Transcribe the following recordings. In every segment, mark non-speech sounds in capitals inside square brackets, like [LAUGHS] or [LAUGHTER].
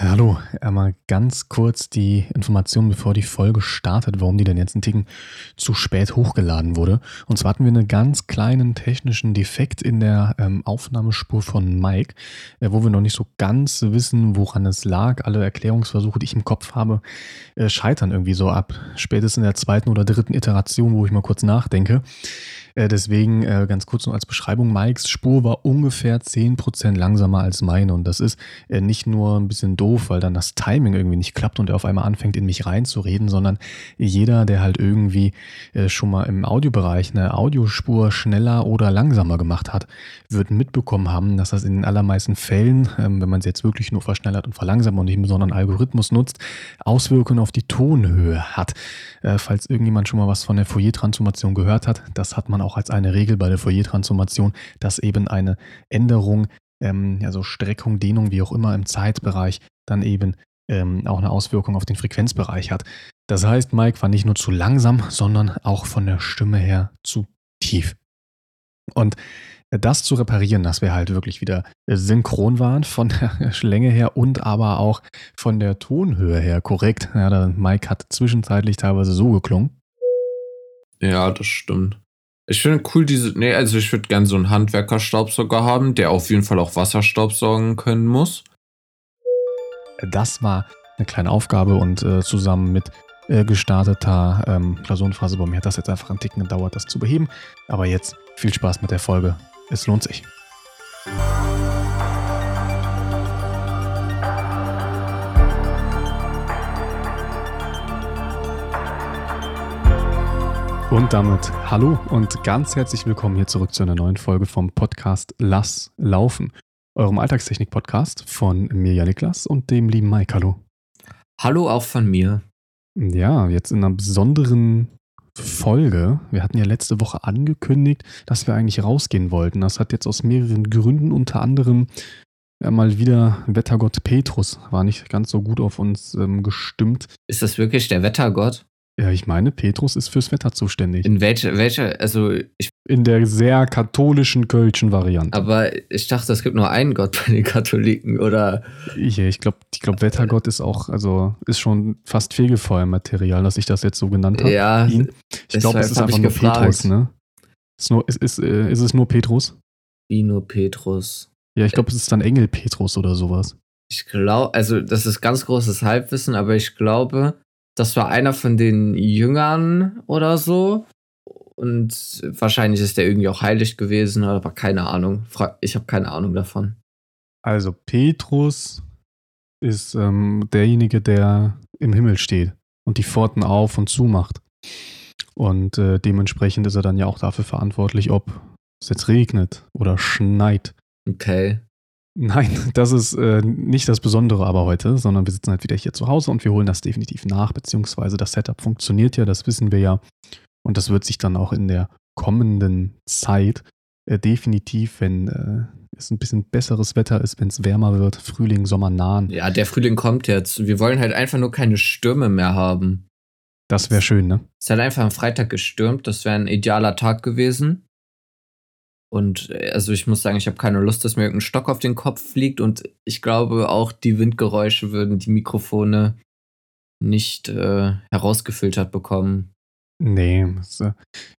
Hallo, einmal ganz kurz die Information, bevor die Folge startet, warum die denn jetzt einen Ticken zu spät hochgeladen wurde. Und zwar hatten wir einen ganz kleinen technischen Defekt in der ähm, Aufnahmespur von Mike, äh, wo wir noch nicht so ganz wissen, woran es lag. Alle Erklärungsversuche, die ich im Kopf habe, äh, scheitern irgendwie so ab spätestens in der zweiten oder dritten Iteration, wo ich mal kurz nachdenke. Äh, deswegen äh, ganz kurz noch als Beschreibung, Mikes Spur war ungefähr 10% langsamer als meine und das ist äh, nicht nur ein bisschen doof, weil dann das Timing irgendwie nicht klappt und er auf einmal anfängt in mich reinzureden, sondern jeder, der halt irgendwie schon mal im Audiobereich eine Audiospur schneller oder langsamer gemacht hat, wird mitbekommen haben, dass das in den allermeisten Fällen, ähm, wenn man es jetzt wirklich nur verschnellert und verlangsamt und nicht einen besonderen Algorithmus nutzt, Auswirkungen auf die Tonhöhe hat. Falls irgendjemand schon mal was von der Fourier-Transformation gehört hat, das hat man auch auch als eine Regel bei der Fourier-Transformation, dass eben eine Änderung, ähm, also Streckung, Dehnung, wie auch immer im Zeitbereich, dann eben ähm, auch eine Auswirkung auf den Frequenzbereich hat. Das heißt, Mike war nicht nur zu langsam, sondern auch von der Stimme her zu tief. Und das zu reparieren, dass wir halt wirklich wieder synchron waren von der Länge her und aber auch von der Tonhöhe her korrekt. Ja, Mike hat zwischenzeitlich teilweise so geklungen. Ja, das stimmt. Ich finde cool diese, nee, also ich würde gerne so einen Handwerkerstaubsauger haben, der auf jeden Fall auch Wasserstaub saugen können muss. Das war eine kleine Aufgabe und äh, zusammen mit äh, gestarteter ähm, Klausurenphase bei mir hat das jetzt einfach einen Ticken gedauert, das zu beheben. Aber jetzt viel Spaß mit der Folge. Es lohnt sich. Und damit hallo und ganz herzlich willkommen hier zurück zu einer neuen Folge vom Podcast Lass Laufen, eurem Alltagstechnik-Podcast von mir, ja Niklas, und dem lieben Mike. Hallo. Hallo auch von mir. Ja, jetzt in einer besonderen Folge. Wir hatten ja letzte Woche angekündigt, dass wir eigentlich rausgehen wollten. Das hat jetzt aus mehreren Gründen, unter anderem ja, mal wieder Wettergott Petrus war nicht ganz so gut auf uns ähm, gestimmt. Ist das wirklich der Wettergott? Ja, ich meine, Petrus ist fürs Wetter zuständig. In welcher, welche, also ich. In der sehr katholischen kölschen Variante. Aber ich dachte, es gibt nur einen Gott bei den Katholiken, oder? Ja, ich glaube, ich glaub, Wettergott ist auch, also ist schon fast Fegefeuermaterial, dass ich das jetzt so genannt habe. Ja. Ihn. Ich glaube, es ist einfach nur gefragt. Petrus, ne? Ist, nur, ist, ist, äh, ist es nur Petrus? Wie nur Petrus? Ja, ich glaube, es ist dann Engel Petrus oder sowas. Ich glaube, also das ist ganz großes Halbwissen, aber ich glaube, das war einer von den Jüngern oder so. Und wahrscheinlich ist der irgendwie auch heilig gewesen, aber keine Ahnung. Ich habe keine Ahnung davon. Also Petrus ist ähm, derjenige, der im Himmel steht und die Pforten auf und zu macht. Und äh, dementsprechend ist er dann ja auch dafür verantwortlich, ob es jetzt regnet oder schneit. Okay. Nein, [LAUGHS] das ist äh, nicht das Besondere aber heute, sondern wir sitzen halt wieder hier zu Hause und wir holen das definitiv nach, beziehungsweise das Setup funktioniert ja, das wissen wir ja. Und das wird sich dann auch in der kommenden Zeit äh, definitiv, wenn äh, es ein bisschen besseres Wetter ist, wenn es wärmer wird, Frühling, Sommer nahen. Ja, der Frühling kommt jetzt. Wir wollen halt einfach nur keine Stürme mehr haben. Das wäre schön, ne? Es hat einfach am Freitag gestürmt, das wäre ein idealer Tag gewesen. Und äh, also ich muss sagen, ich habe keine Lust, dass mir irgendein Stock auf den Kopf fliegt. Und ich glaube, auch die Windgeräusche würden die Mikrofone nicht äh, herausgefiltert bekommen. Nee, das äh,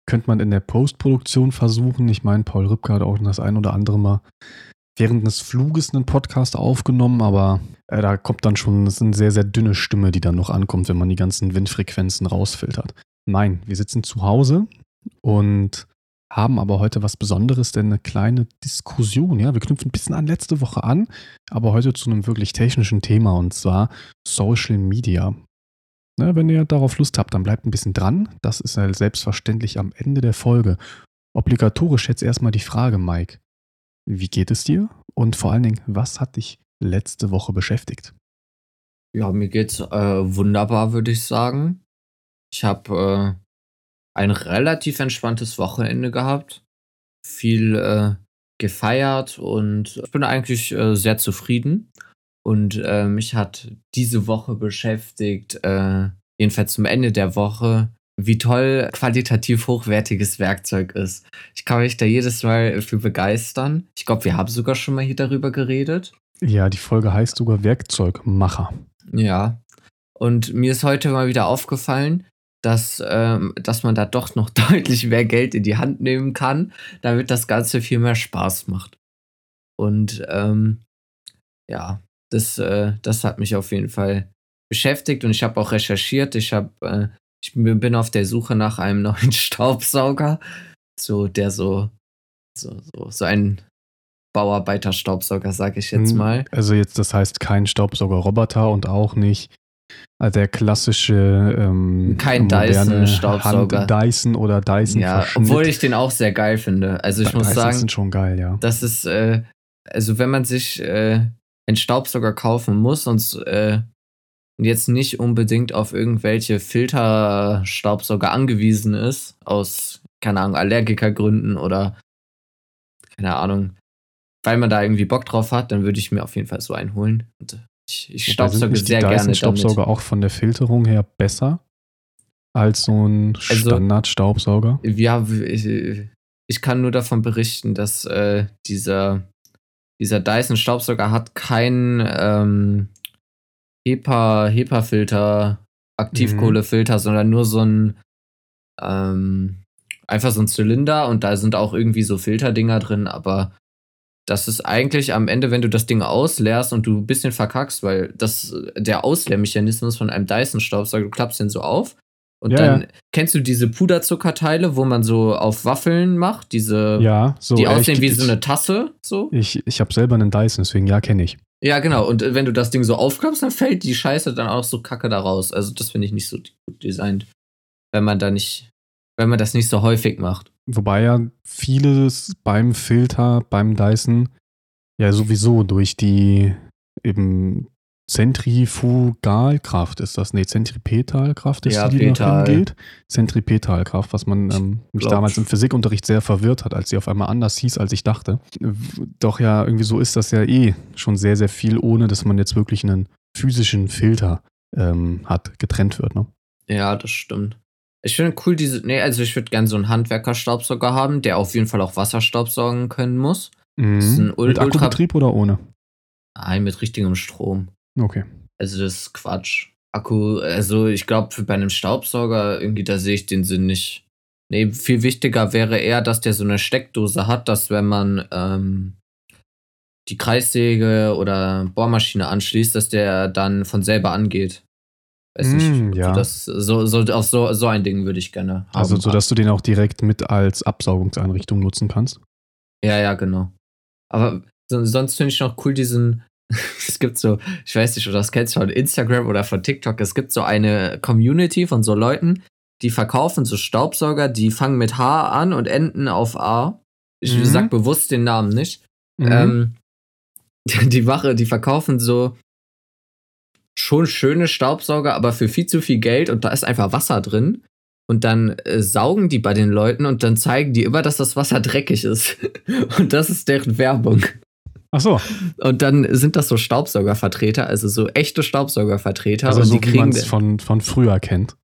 könnte man in der Postproduktion versuchen. Ich meine, Paul Rübke hat auch das ein oder andere Mal während des Fluges einen Podcast aufgenommen, aber äh, da kommt dann schon, das ist eine sehr, sehr dünne Stimme, die dann noch ankommt, wenn man die ganzen Windfrequenzen rausfiltert. Nein, wir sitzen zu Hause und haben aber heute was Besonderes, denn eine kleine Diskussion. Ja, wir knüpfen ein bisschen an letzte Woche an, aber heute zu einem wirklich technischen Thema und zwar Social Media. Na, wenn ihr darauf Lust habt, dann bleibt ein bisschen dran. Das ist halt selbstverständlich am Ende der Folge. Obligatorisch jetzt erstmal die Frage, Mike. Wie geht es dir? Und vor allen Dingen, was hat dich letzte Woche beschäftigt? Ja, mir geht's äh, wunderbar, würde ich sagen. Ich habe äh, ein relativ entspanntes Wochenende gehabt. Viel äh, gefeiert und ich bin eigentlich äh, sehr zufrieden. Und äh, mich hat diese Woche beschäftigt, äh, jedenfalls zum Ende der Woche, wie toll qualitativ hochwertiges Werkzeug ist. Ich kann mich da jedes Mal für begeistern. Ich glaube, wir haben sogar schon mal hier darüber geredet. Ja, die Folge heißt sogar Werkzeugmacher. Ja. Und mir ist heute mal wieder aufgefallen, dass, ähm, dass man da doch noch [LAUGHS] deutlich mehr Geld in die Hand nehmen kann, damit das Ganze viel mehr Spaß macht. Und ähm, ja, das, äh, das hat mich auf jeden Fall beschäftigt und ich habe auch recherchiert. Ich habe, äh, ich bin auf der Suche nach einem [LAUGHS] neuen Staubsauger, so der so, so, so, so ein Bauarbeiter-Staubsauger, sag ich jetzt hm, mal. Also jetzt, das heißt kein Staubsauger-Roboter und auch nicht äh, der klassische ähm, kein Dyson Staubsauger. Dyson oder Dyson ja obwohl ich den auch sehr geil finde. Also ich ja, muss Dysons sagen sind schon geil ja. das ist äh, also wenn man sich äh, einen Staubsauger kaufen muss und äh, jetzt nicht unbedingt auf irgendwelche Filterstaubsauger angewiesen ist aus keine Ahnung Allergikergründen oder keine Ahnung weil man da irgendwie Bock drauf hat, dann würde ich mir auf jeden Fall so einen holen. Und ich, ich staubsauge sehr gerne damit. Staubsauger auch von der Filterung her besser als so ein also, Standard-Staubsauger? Ja, ich, ich, kann nur davon berichten, dass äh, dieser, dieser Dyson-Staubsauger hat keinen ähm, HEPA, HEPA-Filter, Aktivkohlefilter, mhm. sondern nur so ein ähm, einfach so ein Zylinder und da sind auch irgendwie so Filterdinger drin, aber das ist eigentlich am Ende, wenn du das Ding ausleerst und du ein bisschen verkackst, weil das der Ausleermechanismus von einem Dyson-Staubsauger, du klappst den so auf und ja, dann ja. kennst du diese Puderzuckerteile, wo man so auf Waffeln macht, diese, ja, so, die aussehen ich, wie so eine Tasse, so. Ich, ich habe selber einen Dyson, deswegen ja, kenne ich. Ja, genau. Und wenn du das Ding so aufklappst, dann fällt die Scheiße dann auch so kacke da raus. Also das finde ich nicht so gut designt, wenn man da nicht, wenn man das nicht so häufig macht. Wobei ja vieles beim Filter, beim Dyson, ja sowieso durch die eben Zentrifugalkraft ist das, nee, Zentripetalkraft ist ja, die, die Petal. geht. Zentripetalkraft, was man ähm, mich damals im Physikunterricht sehr verwirrt hat, als sie auf einmal anders hieß, als ich dachte. Doch ja, irgendwie so ist das ja eh schon sehr, sehr viel, ohne dass man jetzt wirklich einen physischen Filter ähm, hat, getrennt wird, ne? Ja, das stimmt. Ich finde cool diese, nee, also ich würde gerne so einen Handwerkerstaubsauger haben, der auf jeden Fall auch Wasserstaub saugen können muss. Mhm. mit Akkubetrieb oder ohne? Nein, mit richtigem Strom. Okay. Also das ist Quatsch. Akku, also ich glaube, bei einem Staubsauger irgendwie, da sehe ich den Sinn nicht. Nee, viel wichtiger wäre eher, dass der so eine Steckdose hat, dass wenn man ähm, die Kreissäge oder Bohrmaschine anschließt, dass der dann von selber angeht. Weiß mm, nicht, ja. das, so, so, auf so, so ein Ding würde ich gerne haben. Also, so dass du den auch direkt mit als Absaugungseinrichtung nutzen kannst? Ja, ja, genau. Aber so, sonst finde ich noch cool diesen. [LAUGHS] es gibt so, ich weiß nicht, ob das kennst von Instagram oder von TikTok. Es gibt so eine Community von so Leuten, die verkaufen so Staubsauger, die fangen mit H an und enden auf A. Ich mhm. sag bewusst den Namen nicht. Mhm. Ähm, [LAUGHS] die Wache, die verkaufen so schon schöne Staubsauger, aber für viel zu viel Geld und da ist einfach Wasser drin. Und dann äh, saugen die bei den Leuten und dann zeigen die immer, dass das Wasser [LAUGHS] dreckig ist. und das ist deren Werbung. Ach so. Und dann sind das so Staubsaugervertreter, also so echte Staubsaugervertreter. Also und so, die kriegen wie man es von, von früher kennt.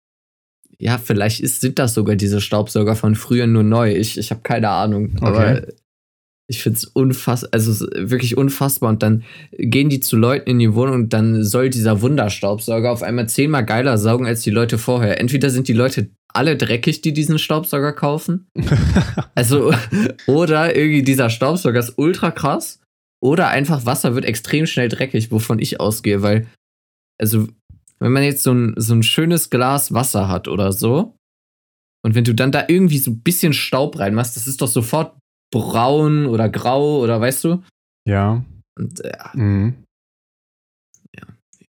Ja, vielleicht ist, sind das sogar diese Staubsauger von früher nur neu. Ich, ich habe keine Ahnung. Okay. Aber ich finde es unfassbar, also wirklich unfassbar. Und dann gehen die zu Leuten in die Wohnung und dann soll dieser Wunderstaubsauger auf einmal zehnmal geiler saugen als die Leute vorher. Entweder sind die Leute alle dreckig, die diesen Staubsauger kaufen. [LAUGHS] also, oder irgendwie dieser Staubsauger ist ultra krass. Oder einfach Wasser wird extrem schnell dreckig, wovon ich ausgehe, weil, also, wenn man jetzt so ein, so ein schönes Glas Wasser hat oder so, und wenn du dann da irgendwie so ein bisschen Staub reinmachst, das ist doch sofort braun oder grau oder weißt du? Ja. Und, ja. Mhm. ja.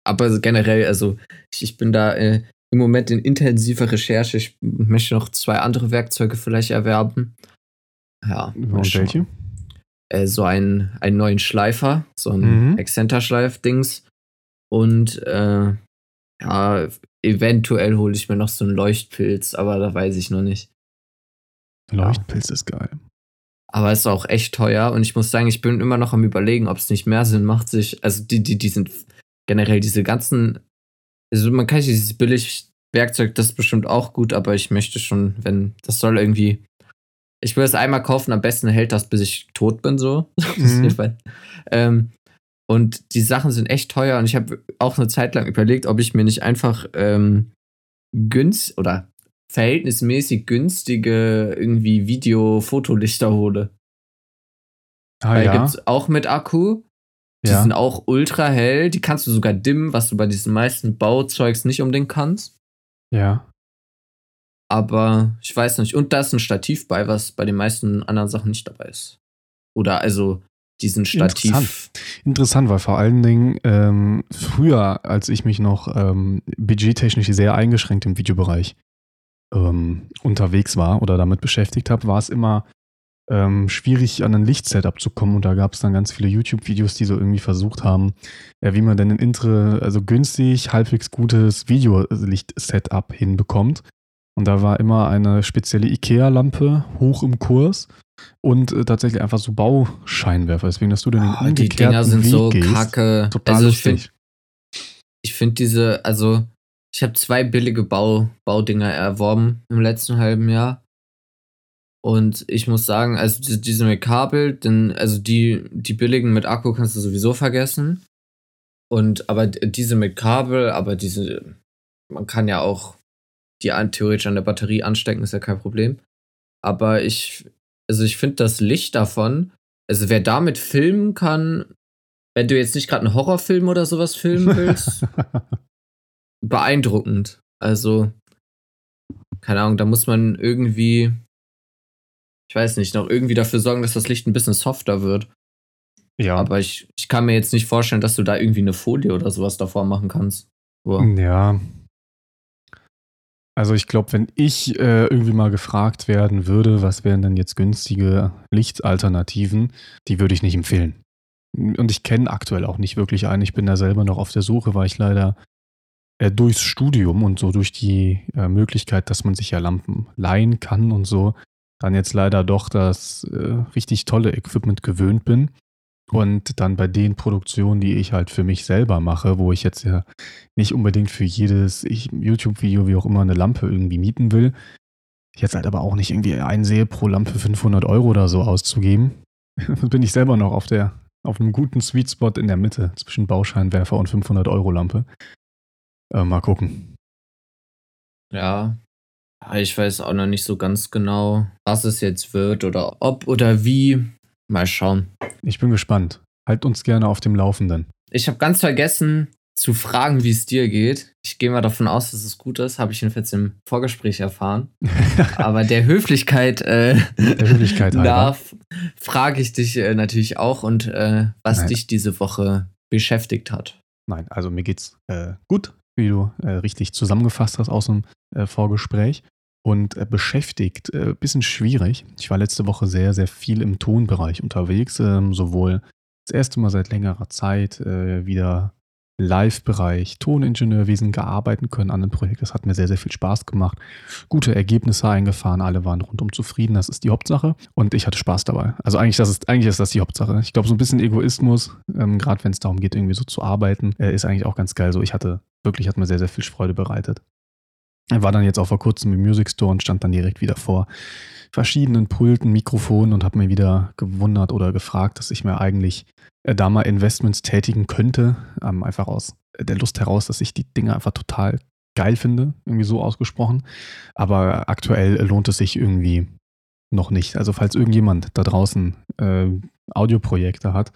Aber generell, also ich, ich bin da äh, im Moment in intensiver Recherche. Ich möchte noch zwei andere Werkzeuge vielleicht erwerben. Ja. Und welche? Äh, so einen, einen neuen Schleifer, so ein mhm. Exzenterschleif-Dings. Und äh, ja, eventuell hole ich mir noch so einen Leuchtpilz, aber da weiß ich noch nicht. Leuchtpilz ja. ist geil. Aber es ist auch echt teuer und ich muss sagen, ich bin immer noch am überlegen, ob es nicht mehr Sinn macht, sich, also die, die, die sind generell diese ganzen, also man kann sich dieses billig Werkzeug, das ist bestimmt auch gut, aber ich möchte schon, wenn, das soll irgendwie, ich will es einmal kaufen, am besten hält das, bis ich tot bin, so. [LAUGHS] Mhm. ähm, Und die Sachen sind echt teuer und ich habe auch eine Zeit lang überlegt, ob ich mir nicht einfach ähm, günst oder verhältnismäßig günstige irgendwie Video-Fotolichter hole. Ah, Weil ja. gibt's auch mit Akku. Die ja. sind auch ultra hell. Die kannst du sogar dimmen, was du bei diesen meisten Bauzeugs nicht unbedingt kannst. Ja. Aber ich weiß nicht. Und da ist ein Stativ bei, was bei den meisten anderen Sachen nicht dabei ist. Oder also diesen Stativ. Interessant, Interessant weil vor allen Dingen ähm, früher, als ich mich noch ähm, budgettechnisch sehr eingeschränkt im Videobereich ähm, unterwegs war oder damit beschäftigt habe, war es immer ähm, schwierig, an ein Lichtsetup zu kommen. Und da gab es dann ganz viele YouTube-Videos, die so irgendwie versucht haben, äh, wie man denn ein Intre, also günstig, halbwegs gutes Videolicht-Setup hinbekommt. Und da war immer eine spezielle IKEA-Lampe hoch im Kurs und äh, tatsächlich einfach so Bauscheinwerfer. Deswegen, dass du dann oh, den Die Dinger sind Weg so gehst, kacke. Total also ich finde find diese, also ich habe zwei billige Bau, Baudinger erworben im letzten halben Jahr. Und ich muss sagen, also diese mit Kabel, denn, also die, die billigen mit Akku kannst du sowieso vergessen. Und aber diese mit Kabel, aber diese, man kann ja auch die an, theoretisch an der Batterie anstecken, ist ja kein Problem. Aber ich, also ich finde das Licht davon, also wer damit filmen kann, wenn du jetzt nicht gerade einen Horrorfilm oder sowas filmen [LAUGHS] willst, beeindruckend. Also, keine Ahnung, da muss man irgendwie, ich weiß nicht, noch irgendwie dafür sorgen, dass das Licht ein bisschen softer wird. Ja. Aber ich, ich kann mir jetzt nicht vorstellen, dass du da irgendwie eine Folie oder sowas davor machen kannst. Wow. Ja. Also ich glaube, wenn ich äh, irgendwie mal gefragt werden würde, was wären denn jetzt günstige Lichtalternativen, die würde ich nicht empfehlen. Und ich kenne aktuell auch nicht wirklich einen. Ich bin da selber noch auf der Suche, weil ich leider äh, durchs Studium und so durch die äh, Möglichkeit, dass man sich ja Lampen leihen kann und so, dann jetzt leider doch das äh, richtig tolle Equipment gewöhnt bin. Und dann bei den Produktionen, die ich halt für mich selber mache, wo ich jetzt ja nicht unbedingt für jedes YouTube-Video, wie auch immer, eine Lampe irgendwie mieten will, jetzt halt aber auch nicht irgendwie einsehe, pro Lampe 500 Euro oder so auszugeben, [LAUGHS] bin ich selber noch auf der auf einem guten Sweet Spot in der Mitte zwischen Bauscheinwerfer und 500 Euro Lampe. Äh, mal gucken. Ja, ich weiß auch noch nicht so ganz genau, was es jetzt wird oder ob oder wie. Mal schauen. Ich bin gespannt. Halt uns gerne auf dem Laufenden. Ich habe ganz vergessen zu fragen, wie es dir geht. Ich gehe mal davon aus, dass es gut ist. Habe ich jedenfalls im Vorgespräch erfahren. [LAUGHS] Aber der Höflichkeit, äh, der Höflichkeit nach [LAUGHS] frage ich dich äh, natürlich auch und äh, was Nein. dich diese Woche beschäftigt hat. Nein, also mir geht's äh, gut wie du äh, richtig zusammengefasst hast aus dem äh, Vorgespräch. Und äh, beschäftigt, äh, bisschen schwierig. Ich war letzte Woche sehr, sehr viel im Tonbereich unterwegs, ähm, sowohl das erste Mal seit längerer Zeit äh, wieder Live-Bereich, Toningenieurwesen gearbeitet können an dem Projekt. Das hat mir sehr, sehr viel Spaß gemacht. Gute Ergebnisse eingefahren, alle waren rundum zufrieden. Das ist die Hauptsache. Und ich hatte Spaß dabei. Also eigentlich, das ist, eigentlich ist das die Hauptsache. Ich glaube, so ein bisschen Egoismus, ähm, gerade wenn es darum geht, irgendwie so zu arbeiten, äh, ist eigentlich auch ganz geil. So, ich hatte wirklich, hat mir sehr, sehr viel Freude bereitet. Er war dann jetzt auch vor kurzem im Music Store und stand dann direkt wieder vor verschiedenen Pulten, Mikrofonen und habe mir wieder gewundert oder gefragt, dass ich mir eigentlich äh, da mal Investments tätigen könnte. Ähm, einfach aus der Lust heraus, dass ich die Dinge einfach total geil finde, irgendwie so ausgesprochen. Aber aktuell lohnt es sich irgendwie noch nicht. Also falls irgendjemand da draußen äh, Audioprojekte hat,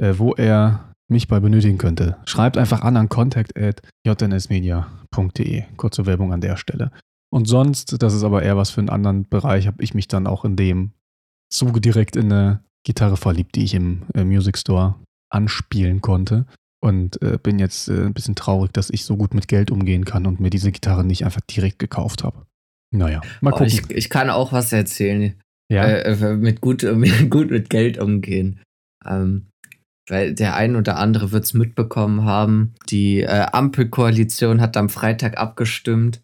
äh, wo er mich bei benötigen könnte, schreibt einfach an an contact.jnsmedia.de. Kurze Werbung an der Stelle. Und sonst, das ist aber eher was für einen anderen Bereich, habe ich mich dann auch in dem Zuge direkt in eine Gitarre verliebt, die ich im äh, Music Store anspielen konnte. Und äh, bin jetzt äh, ein bisschen traurig, dass ich so gut mit Geld umgehen kann und mir diese Gitarre nicht einfach direkt gekauft habe. Naja, mal gucken. Oh, ich, ich, kann auch was erzählen. Ja. Äh, äh mit gut, [LAUGHS] mit, gut mit Geld umgehen. Ähm, weil der ein oder andere wird es mitbekommen haben. Die äh, Ampelkoalition hat am Freitag abgestimmt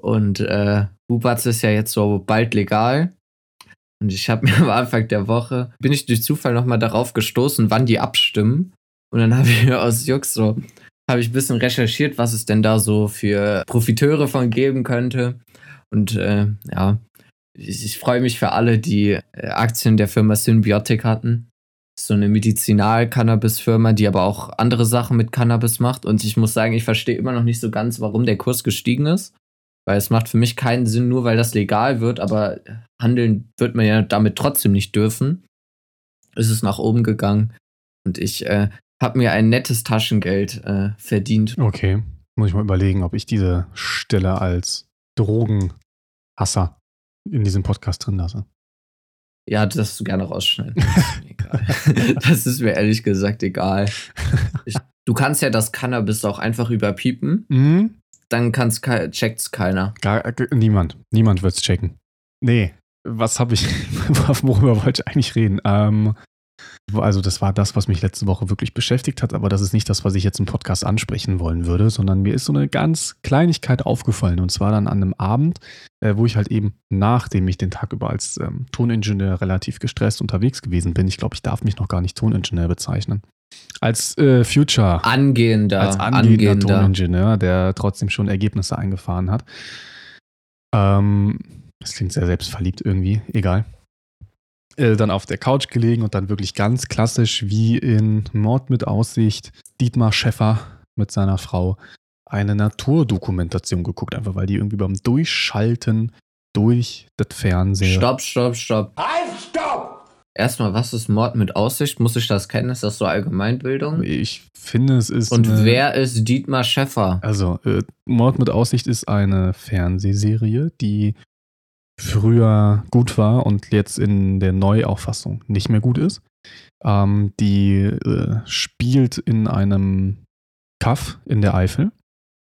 und äh, Bubatz ist ja jetzt so bald legal. Und ich habe [LAUGHS] mir am Anfang der Woche, bin ich durch Zufall nochmal darauf gestoßen, wann die abstimmen. Und dann habe ich aus Jux so, habe ich ein bisschen recherchiert, was es denn da so für Profiteure von geben könnte. Und äh, ja, ich, ich freue mich für alle, die äh, Aktien der Firma Symbiotic hatten. So eine Medizinal-Cannabis-Firma, die aber auch andere Sachen mit Cannabis macht. Und ich muss sagen, ich verstehe immer noch nicht so ganz, warum der Kurs gestiegen ist. Weil es macht für mich keinen Sinn, nur weil das legal wird, aber handeln wird man ja damit trotzdem nicht dürfen. Ist es nach oben gegangen. Und ich äh, habe mir ein nettes Taschengeld äh, verdient. Okay. Muss ich mal überlegen, ob ich diese Stelle als Drogenhasser in diesem Podcast drin lasse. Ja, das darfst du gerne rausschneiden. Das ist [LAUGHS] das ist mir ehrlich gesagt egal. Ich, du kannst ja das Cannabis auch einfach überpiepen. Mhm. Dann kann's, checkt's keiner. Gar, niemand. Niemand wird's checken. Nee. Was habe ich, [LAUGHS] worüber wollte ich eigentlich reden? Ähm, also das war das, was mich letzte Woche wirklich beschäftigt hat, aber das ist nicht das, was ich jetzt im Podcast ansprechen wollen würde, sondern mir ist so eine ganz Kleinigkeit aufgefallen und zwar dann an einem Abend, äh, wo ich halt eben, nachdem ich den Tag über als ähm, Toningenieur relativ gestresst unterwegs gewesen bin, ich glaube, ich darf mich noch gar nicht Toningenieur bezeichnen, als äh, Future, angehender, als angehender, angehender Toningenieur, der trotzdem schon Ergebnisse eingefahren hat. Ähm, das klingt sehr selbstverliebt irgendwie, egal. Äh, dann auf der Couch gelegen und dann wirklich ganz klassisch wie in Mord mit Aussicht Dietmar Schäffer mit seiner Frau eine Naturdokumentation geguckt, einfach weil die irgendwie beim Durchschalten durch das Fernsehen. Stopp, stopp, stopp. Halt, stopp! Erstmal, was ist Mord mit Aussicht? Muss ich das kennen? Ist das so Allgemeinbildung? Ich finde, es ist. Und eine, wer ist Dietmar Schäffer? Also, äh, Mord mit Aussicht ist eine Fernsehserie, die früher gut war und jetzt in der Neuauffassung nicht mehr gut ist. Ähm, die äh, spielt in einem Kaff in der Eifel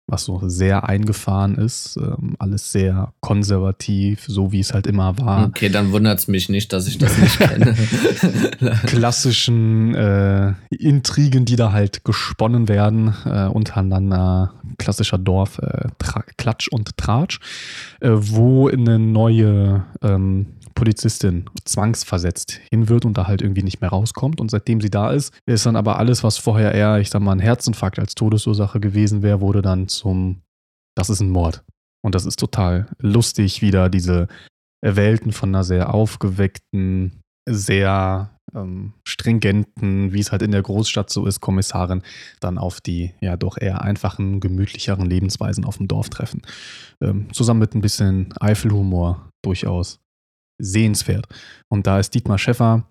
was so sehr eingefahren ist, ähm, alles sehr konservativ, so wie es halt immer war. Okay, dann wundert es mich nicht, dass ich das nicht kenne. [LAUGHS] Klassischen äh, Intrigen, die da halt gesponnen werden, äh, untereinander, klassischer Dorf, äh, Klatsch und Tratsch, äh, wo eine neue ähm, Polizistin zwangsversetzt hin wird und da halt irgendwie nicht mehr rauskommt. Und seitdem sie da ist, ist dann aber alles, was vorher eher, ich sag mal, ein Herzinfarkt als Todesursache gewesen wäre, wurde dann zum, das ist ein Mord. Und das ist total lustig, wieder diese Welten von einer sehr aufgeweckten, sehr ähm, stringenten, wie es halt in der Großstadt so ist, Kommissarin, dann auf die ja doch eher einfachen, gemütlicheren Lebensweisen auf dem Dorf treffen. Ähm, zusammen mit ein bisschen Eifelhumor durchaus sehenswert. Und da ist Dietmar Schäffer,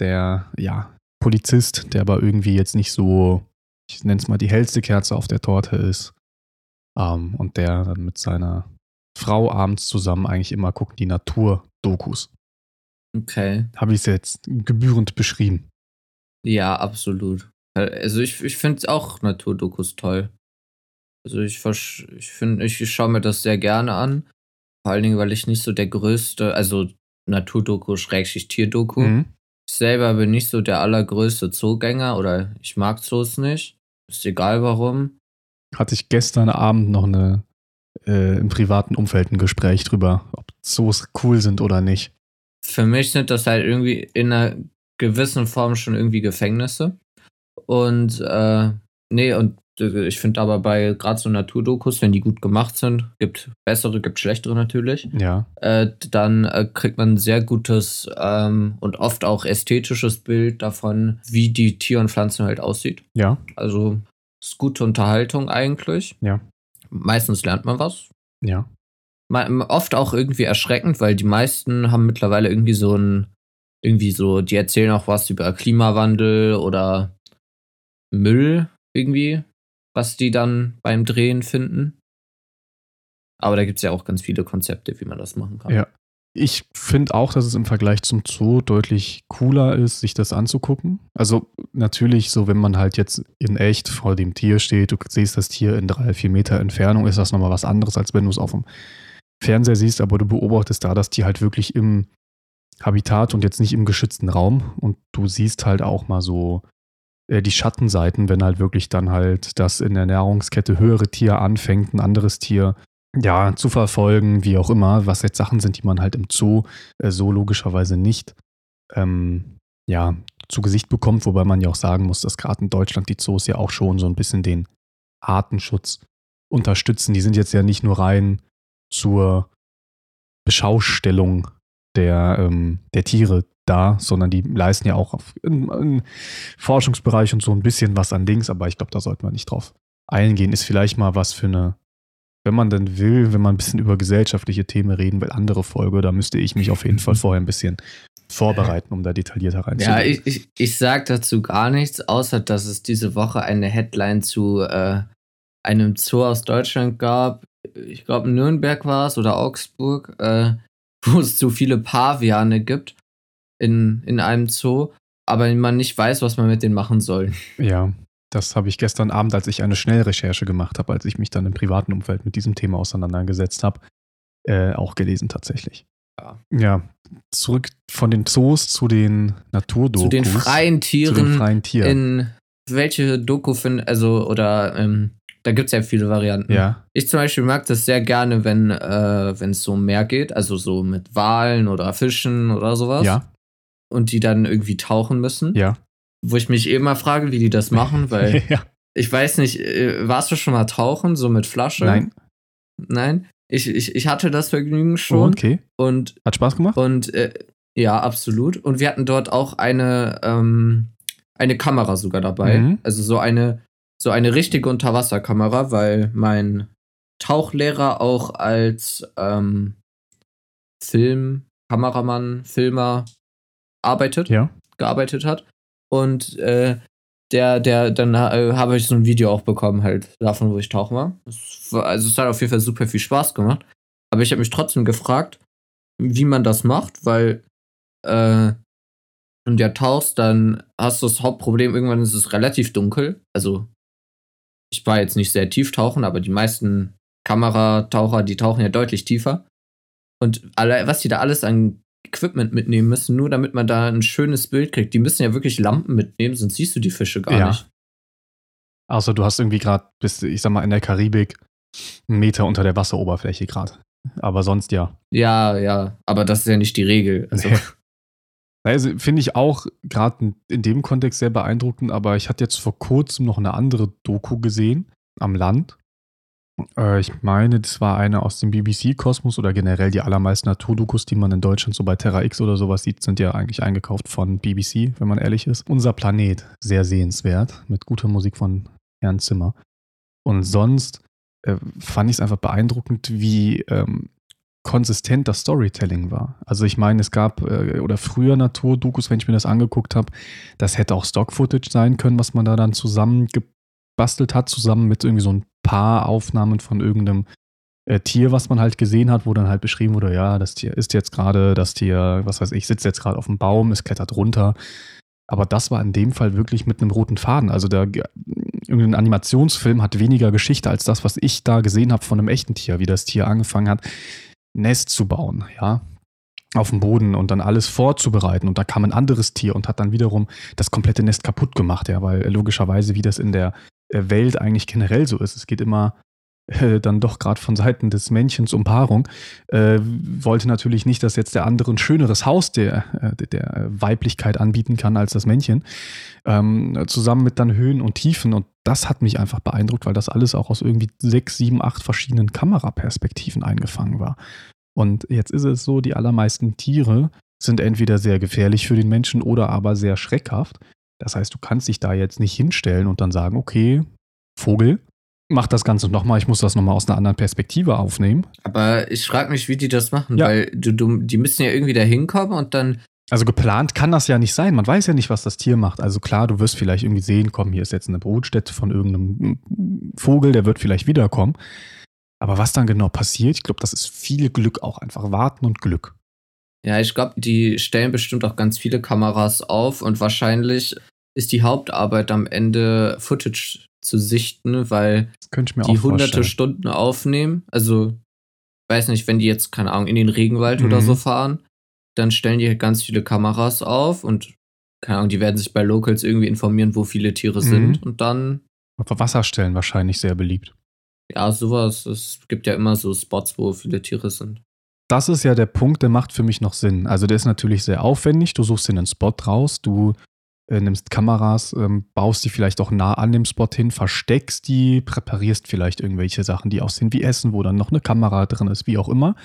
der, ja, Polizist, der aber irgendwie jetzt nicht so, ich nenne es mal die hellste Kerze auf der Torte ist. Ähm, und der dann mit seiner Frau abends zusammen eigentlich immer guckt, die Natur-Dokus. Okay. Habe ich es jetzt gebührend beschrieben? Ja, absolut. Also ich, ich finde auch Naturdokus toll. Also ich, ich finde, ich schaue mir das sehr gerne an. Vor allen Dingen, weil ich nicht so der größte, also Naturdoku, Schrägstrich Tierdoku. Mhm. Ich selber bin nicht so der allergrößte Zoogänger oder ich mag Zoos nicht. Ist egal warum. Hatte ich gestern Abend noch eine äh, im privaten Umfeld ein Gespräch drüber, ob Zoos cool sind oder nicht. Für mich sind das halt irgendwie in einer gewissen Form schon irgendwie Gefängnisse. Und äh, nee, und ich finde aber bei gerade so Naturdokus, wenn die gut gemacht sind, gibt bessere, gibt schlechtere natürlich. Ja. Äh, dann äh, kriegt man ein sehr gutes ähm, und oft auch ästhetisches Bild davon, wie die Tier- und Pflanzenwelt aussieht. Ja. Also ist gute Unterhaltung eigentlich. Ja. Meistens lernt man was. Ja. Man, oft auch irgendwie erschreckend, weil die meisten haben mittlerweile irgendwie so ein, irgendwie so, die erzählen auch was über Klimawandel oder Müll irgendwie was die dann beim Drehen finden. Aber da gibt es ja auch ganz viele Konzepte, wie man das machen kann. Ja. Ich finde auch, dass es im Vergleich zum Zoo deutlich cooler ist, sich das anzugucken. Also natürlich, so wenn man halt jetzt in echt vor dem Tier steht, du siehst das Tier in drei, vier Meter Entfernung, ist das nochmal was anderes, als wenn du es auf dem Fernseher siehst, aber du beobachtest da das Tier halt wirklich im Habitat und jetzt nicht im geschützten Raum. Und du siehst halt auch mal so die Schattenseiten, wenn halt wirklich dann halt das in der Nahrungskette höhere Tier anfängt, ein anderes Tier ja zu verfolgen, wie auch immer, was jetzt Sachen sind, die man halt im Zoo äh, so logischerweise nicht ähm, ja zu Gesicht bekommt, wobei man ja auch sagen muss, dass gerade in Deutschland die Zoos ja auch schon so ein bisschen den Artenschutz unterstützen. Die sind jetzt ja nicht nur rein zur Beschaustellung der, ähm, der Tiere da, sondern die leisten ja auch auf, im, im Forschungsbereich und so ein bisschen was an Dings, aber ich glaube, da sollte man nicht drauf eingehen. Ist vielleicht mal was für eine, wenn man denn will, wenn man ein bisschen über gesellschaftliche Themen reden will, andere Folge, da müsste ich mich auf jeden Fall vorher ein bisschen vorbereiten, um da detaillierter reinzugehen. Ja, ich, ich, ich sage dazu gar nichts, außer dass es diese Woche eine Headline zu äh, einem Zoo aus Deutschland gab. Ich glaube, Nürnberg war es oder Augsburg, äh, [LAUGHS] wo es zu viele Paviane gibt in, in einem Zoo, aber man nicht weiß, was man mit denen machen soll. Ja, das habe ich gestern Abend, als ich eine Schnellrecherche gemacht habe, als ich mich dann im privaten Umfeld mit diesem Thema auseinandergesetzt habe, äh, auch gelesen tatsächlich. Ja. ja, zurück von den Zoos zu den Naturdokus. Zu den freien Tieren. Zu den freien Tieren. In welche Doku finden, also, oder, ähm, da gibt es ja viele Varianten. Ja. Ich zum Beispiel mag das sehr gerne, wenn äh, es so um Meer geht, also so mit Walen oder Fischen oder sowas. Ja. Und die dann irgendwie tauchen müssen. Ja. Wo ich mich eh mal frage, wie die das machen, [LAUGHS] weil ja. ich weiß nicht, äh, warst du schon mal tauchen, so mit Flasche? Nein. Nein? Ich, ich, ich hatte das Vergnügen schon. Oh, okay. Und, Hat Spaß gemacht? Und äh, ja, absolut. Und wir hatten dort auch eine, ähm, eine Kamera sogar dabei. Mhm. Also so eine, so eine richtige Unterwasserkamera, weil mein Tauchlehrer auch als ähm, Film, Kameramann, Filmer arbeitet, ja. gearbeitet hat. Und äh, der, der, dann äh, habe ich so ein Video auch bekommen, halt davon, wo ich tauchen war. War. Also es hat auf jeden Fall super viel Spaß gemacht. Aber ich habe mich trotzdem gefragt, wie man das macht, weil äh, wenn du ja tauchst, dann hast du das Hauptproblem, irgendwann ist es relativ dunkel. Also ich war jetzt nicht sehr tief tauchen, aber die meisten Kamerataucher, die tauchen ja deutlich tiefer. Und alle, was die da alles an Equipment mitnehmen müssen, nur damit man da ein schönes Bild kriegt. Die müssen ja wirklich Lampen mitnehmen, sonst siehst du die Fische gar ja. nicht. Außer du hast irgendwie gerade, bist ich sag mal, in der Karibik einen Meter unter der Wasseroberfläche gerade. Aber sonst ja. Ja, ja. Aber das ist ja nicht die Regel. Also. Nee. Also, Finde ich auch gerade in dem Kontext sehr beeindruckend, aber ich hatte jetzt vor kurzem noch eine andere Doku gesehen am Land. Äh, ich meine, das war eine aus dem BBC-Kosmos oder generell die allermeisten Naturdokus, die man in Deutschland so bei Terra X oder sowas sieht, sind ja eigentlich eingekauft von BBC, wenn man ehrlich ist. Unser Planet, sehr sehenswert, mit guter Musik von Herrn Zimmer. Und sonst äh, fand ich es einfach beeindruckend, wie ähm, konsistent das Storytelling war. Also ich meine, es gab äh, oder früher Naturdokus, wenn ich mir das angeguckt habe, das hätte auch Stock-Footage sein können, was man da dann zusammengebastelt hat, zusammen mit irgendwie so ein paar Aufnahmen von irgendeinem äh, Tier, was man halt gesehen hat, wo dann halt beschrieben wurde, ja, das Tier ist jetzt gerade, das Tier, was weiß ich, sitzt jetzt gerade auf dem Baum, es klettert runter. Aber das war in dem Fall wirklich mit einem roten Faden. Also der irgendein Animationsfilm hat weniger Geschichte als das, was ich da gesehen habe von einem echten Tier, wie das Tier angefangen hat, Nest zu bauen, ja, auf dem Boden und dann alles vorzubereiten. Und da kam ein anderes Tier und hat dann wiederum das komplette Nest kaputt gemacht, ja, weil logischerweise, wie das in der Welt eigentlich generell so ist. Es geht immer äh, dann doch gerade von Seiten des Männchens um Paarung. Äh, wollte natürlich nicht, dass jetzt der andere ein schöneres Haus der, äh, der Weiblichkeit anbieten kann als das Männchen. Ähm, zusammen mit dann Höhen und Tiefen. Und das hat mich einfach beeindruckt, weil das alles auch aus irgendwie sechs, sieben, acht verschiedenen Kameraperspektiven eingefangen war. Und jetzt ist es so, die allermeisten Tiere sind entweder sehr gefährlich für den Menschen oder aber sehr schreckhaft. Das heißt, du kannst dich da jetzt nicht hinstellen und dann sagen, okay, Vogel, mach das Ganze nochmal, ich muss das nochmal aus einer anderen Perspektive aufnehmen. Aber ich frage mich, wie die das machen, ja. weil du, du, die müssen ja irgendwie da hinkommen und dann. Also geplant kann das ja nicht sein. Man weiß ja nicht, was das Tier macht. Also klar, du wirst vielleicht irgendwie sehen, komm, hier ist jetzt eine Brutstätte von irgendeinem Vogel, der wird vielleicht wiederkommen. Aber was dann genau passiert, ich glaube, das ist viel Glück auch einfach. Warten und Glück. Ja, ich glaube, die stellen bestimmt auch ganz viele Kameras auf und wahrscheinlich ist die Hauptarbeit am Ende Footage zu sichten, weil die hunderte Stunden aufnehmen. Also, weiß nicht, wenn die jetzt, keine Ahnung, in den Regenwald mhm. oder so fahren, dann stellen die ganz viele Kameras auf und, keine Ahnung, die werden sich bei Locals irgendwie informieren, wo viele Tiere mhm. sind und dann. Auf Wasserstellen wahrscheinlich sehr beliebt. Ja, sowas. Es gibt ja immer so Spots, wo viele Tiere sind das ist ja der Punkt, der macht für mich noch Sinn. Also der ist natürlich sehr aufwendig. Du suchst dir einen Spot raus, du äh, nimmst Kameras, ähm, baust die vielleicht auch nah an dem Spot hin, versteckst die, präparierst vielleicht irgendwelche Sachen, die aussehen wie Essen, wo dann noch eine Kamera drin ist, wie auch immer.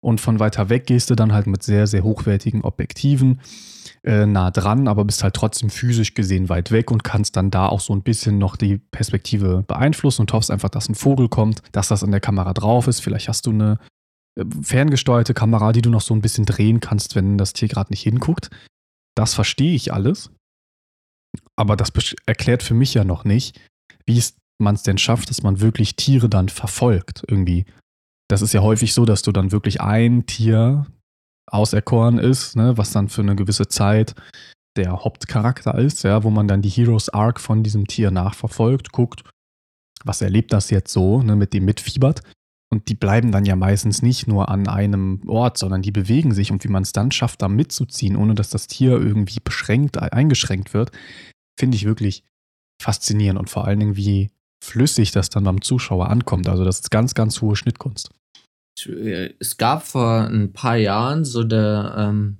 Und von weiter weg gehst du dann halt mit sehr, sehr hochwertigen Objektiven äh, nah dran, aber bist halt trotzdem physisch gesehen weit weg und kannst dann da auch so ein bisschen noch die Perspektive beeinflussen und hoffst einfach, dass ein Vogel kommt, dass das in der Kamera drauf ist. Vielleicht hast du eine ferngesteuerte Kamera, die du noch so ein bisschen drehen kannst, wenn das Tier gerade nicht hinguckt. Das verstehe ich alles. Aber das erklärt für mich ja noch nicht, wie man es denn schafft, dass man wirklich Tiere dann verfolgt irgendwie. Das ist ja häufig so, dass du dann wirklich ein Tier auserkoren ist, ne, was dann für eine gewisse Zeit der Hauptcharakter ist, ja, wo man dann die Heroes Arc von diesem Tier nachverfolgt, guckt, was erlebt das jetzt so, ne, mit dem mitfiebert. Und die bleiben dann ja meistens nicht nur an einem Ort, sondern die bewegen sich und wie man es dann schafft, da mitzuziehen, ohne dass das Tier irgendwie beschränkt, eingeschränkt wird, finde ich wirklich faszinierend und vor allen Dingen, wie flüssig das dann beim Zuschauer ankommt. Also das ist ganz, ganz hohe Schnittkunst. Äh, es gab vor ein paar Jahren so eine ähm,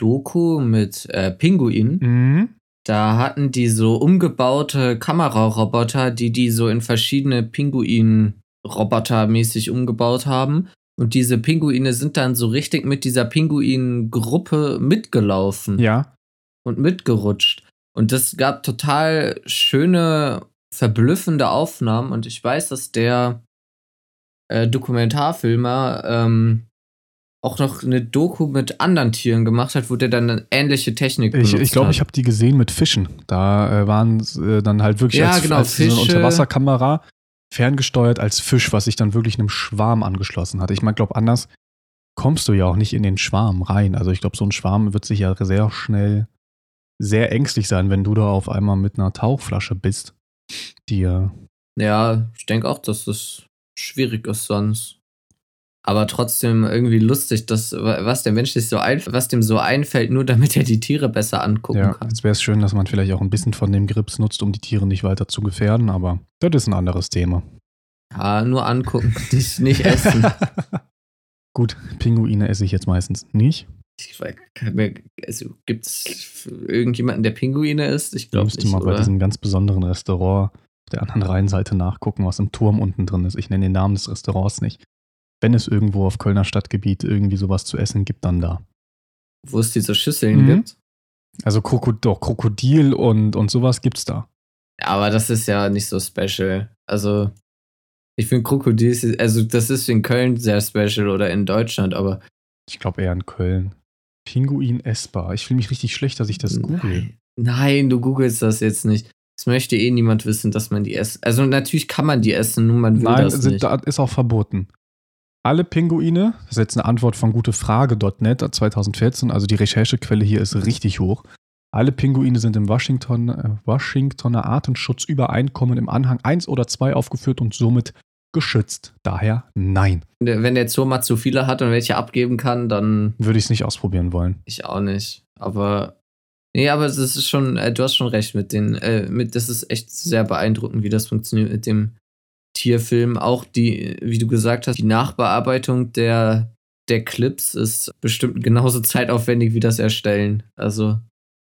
Doku mit äh, Pinguinen. Mhm. Da hatten die so umgebaute Kameraroboter, die die so in verschiedene Pinguin-Roboter mäßig umgebaut haben. Und diese Pinguine sind dann so richtig mit dieser Pinguin-Gruppe mitgelaufen. Ja. Und mitgerutscht. Und das gab total schöne, verblüffende Aufnahmen. Und ich weiß, dass der äh, Dokumentarfilmer ähm, auch noch eine Doku mit anderen Tieren gemacht hat, wo der dann eine ähnliche Technik benutzt Ich, ich glaube, ich habe die gesehen mit Fischen. Da äh, waren äh, dann halt wirklich ja, als, genau, als Fische. so eine Unterwasserkamera ferngesteuert als Fisch, was sich dann wirklich einem Schwarm angeschlossen hat. Ich meine, glaube, anders kommst du ja auch nicht in den Schwarm rein. Also ich glaube, so ein Schwarm wird sich ja sehr schnell sehr ängstlich sein, wenn du da auf einmal mit einer Tauchflasche bist, die ja, ich denke auch, dass das schwierig ist sonst. Aber trotzdem irgendwie lustig, dass, was der Mensch sich so einfällt, was dem so einfällt, nur damit er die Tiere besser angucken ja, kann. Jetzt wäre es schön, dass man vielleicht auch ein bisschen von dem Grips nutzt, um die Tiere nicht weiter zu gefährden, aber das ist ein anderes Thema. Ja, nur angucken, [LAUGHS] nicht, nicht essen. [LAUGHS] Gut, Pinguine esse ich jetzt meistens nicht. Ich weiß, also gibt es irgendjemanden, der Pinguine isst? Ich glaube nicht. Du mal oder? bei diesem ganz besonderen Restaurant der anderen Rheinseite nachgucken, was im Turm unten drin ist. Ich nenne den Namen des Restaurants nicht. Wenn es irgendwo auf Kölner Stadtgebiet irgendwie sowas zu essen gibt, dann da. Wo es diese Schüsseln mhm. gibt? Also Krokod doch, Krokodil und, und sowas gibt's da. Aber das ist ja nicht so special. Also, ich finde Krokodil, also das ist in Köln sehr special oder in Deutschland, aber. Ich glaube eher in Köln. Pinguin essbar. Ich fühle mich richtig schlecht, dass ich das google. Nein, du googelst das jetzt nicht. Es möchte eh niemand wissen, dass man die essen. Also natürlich kann man die essen, nur man will Nein, das nicht. Nein, ist auch verboten. Alle Pinguine, das ist jetzt eine Antwort von gutefrage.net 2014, also die Recherchequelle hier ist richtig hoch. Alle Pinguine sind im Washington, äh, Washingtoner Artenschutzübereinkommen im Anhang 1 oder 2 aufgeführt und somit geschützt. Daher nein. Wenn der Zoo mal zu viele hat und welche abgeben kann, dann. Würde ich es nicht ausprobieren wollen. Ich auch nicht. Aber Nee, aber das ist schon, äh, du hast schon recht mit den, äh, mit, das ist echt sehr beeindruckend, wie das funktioniert mit dem Tierfilm. Auch die, wie du gesagt hast, die Nachbearbeitung der, der Clips ist bestimmt genauso zeitaufwendig wie das Erstellen. Also.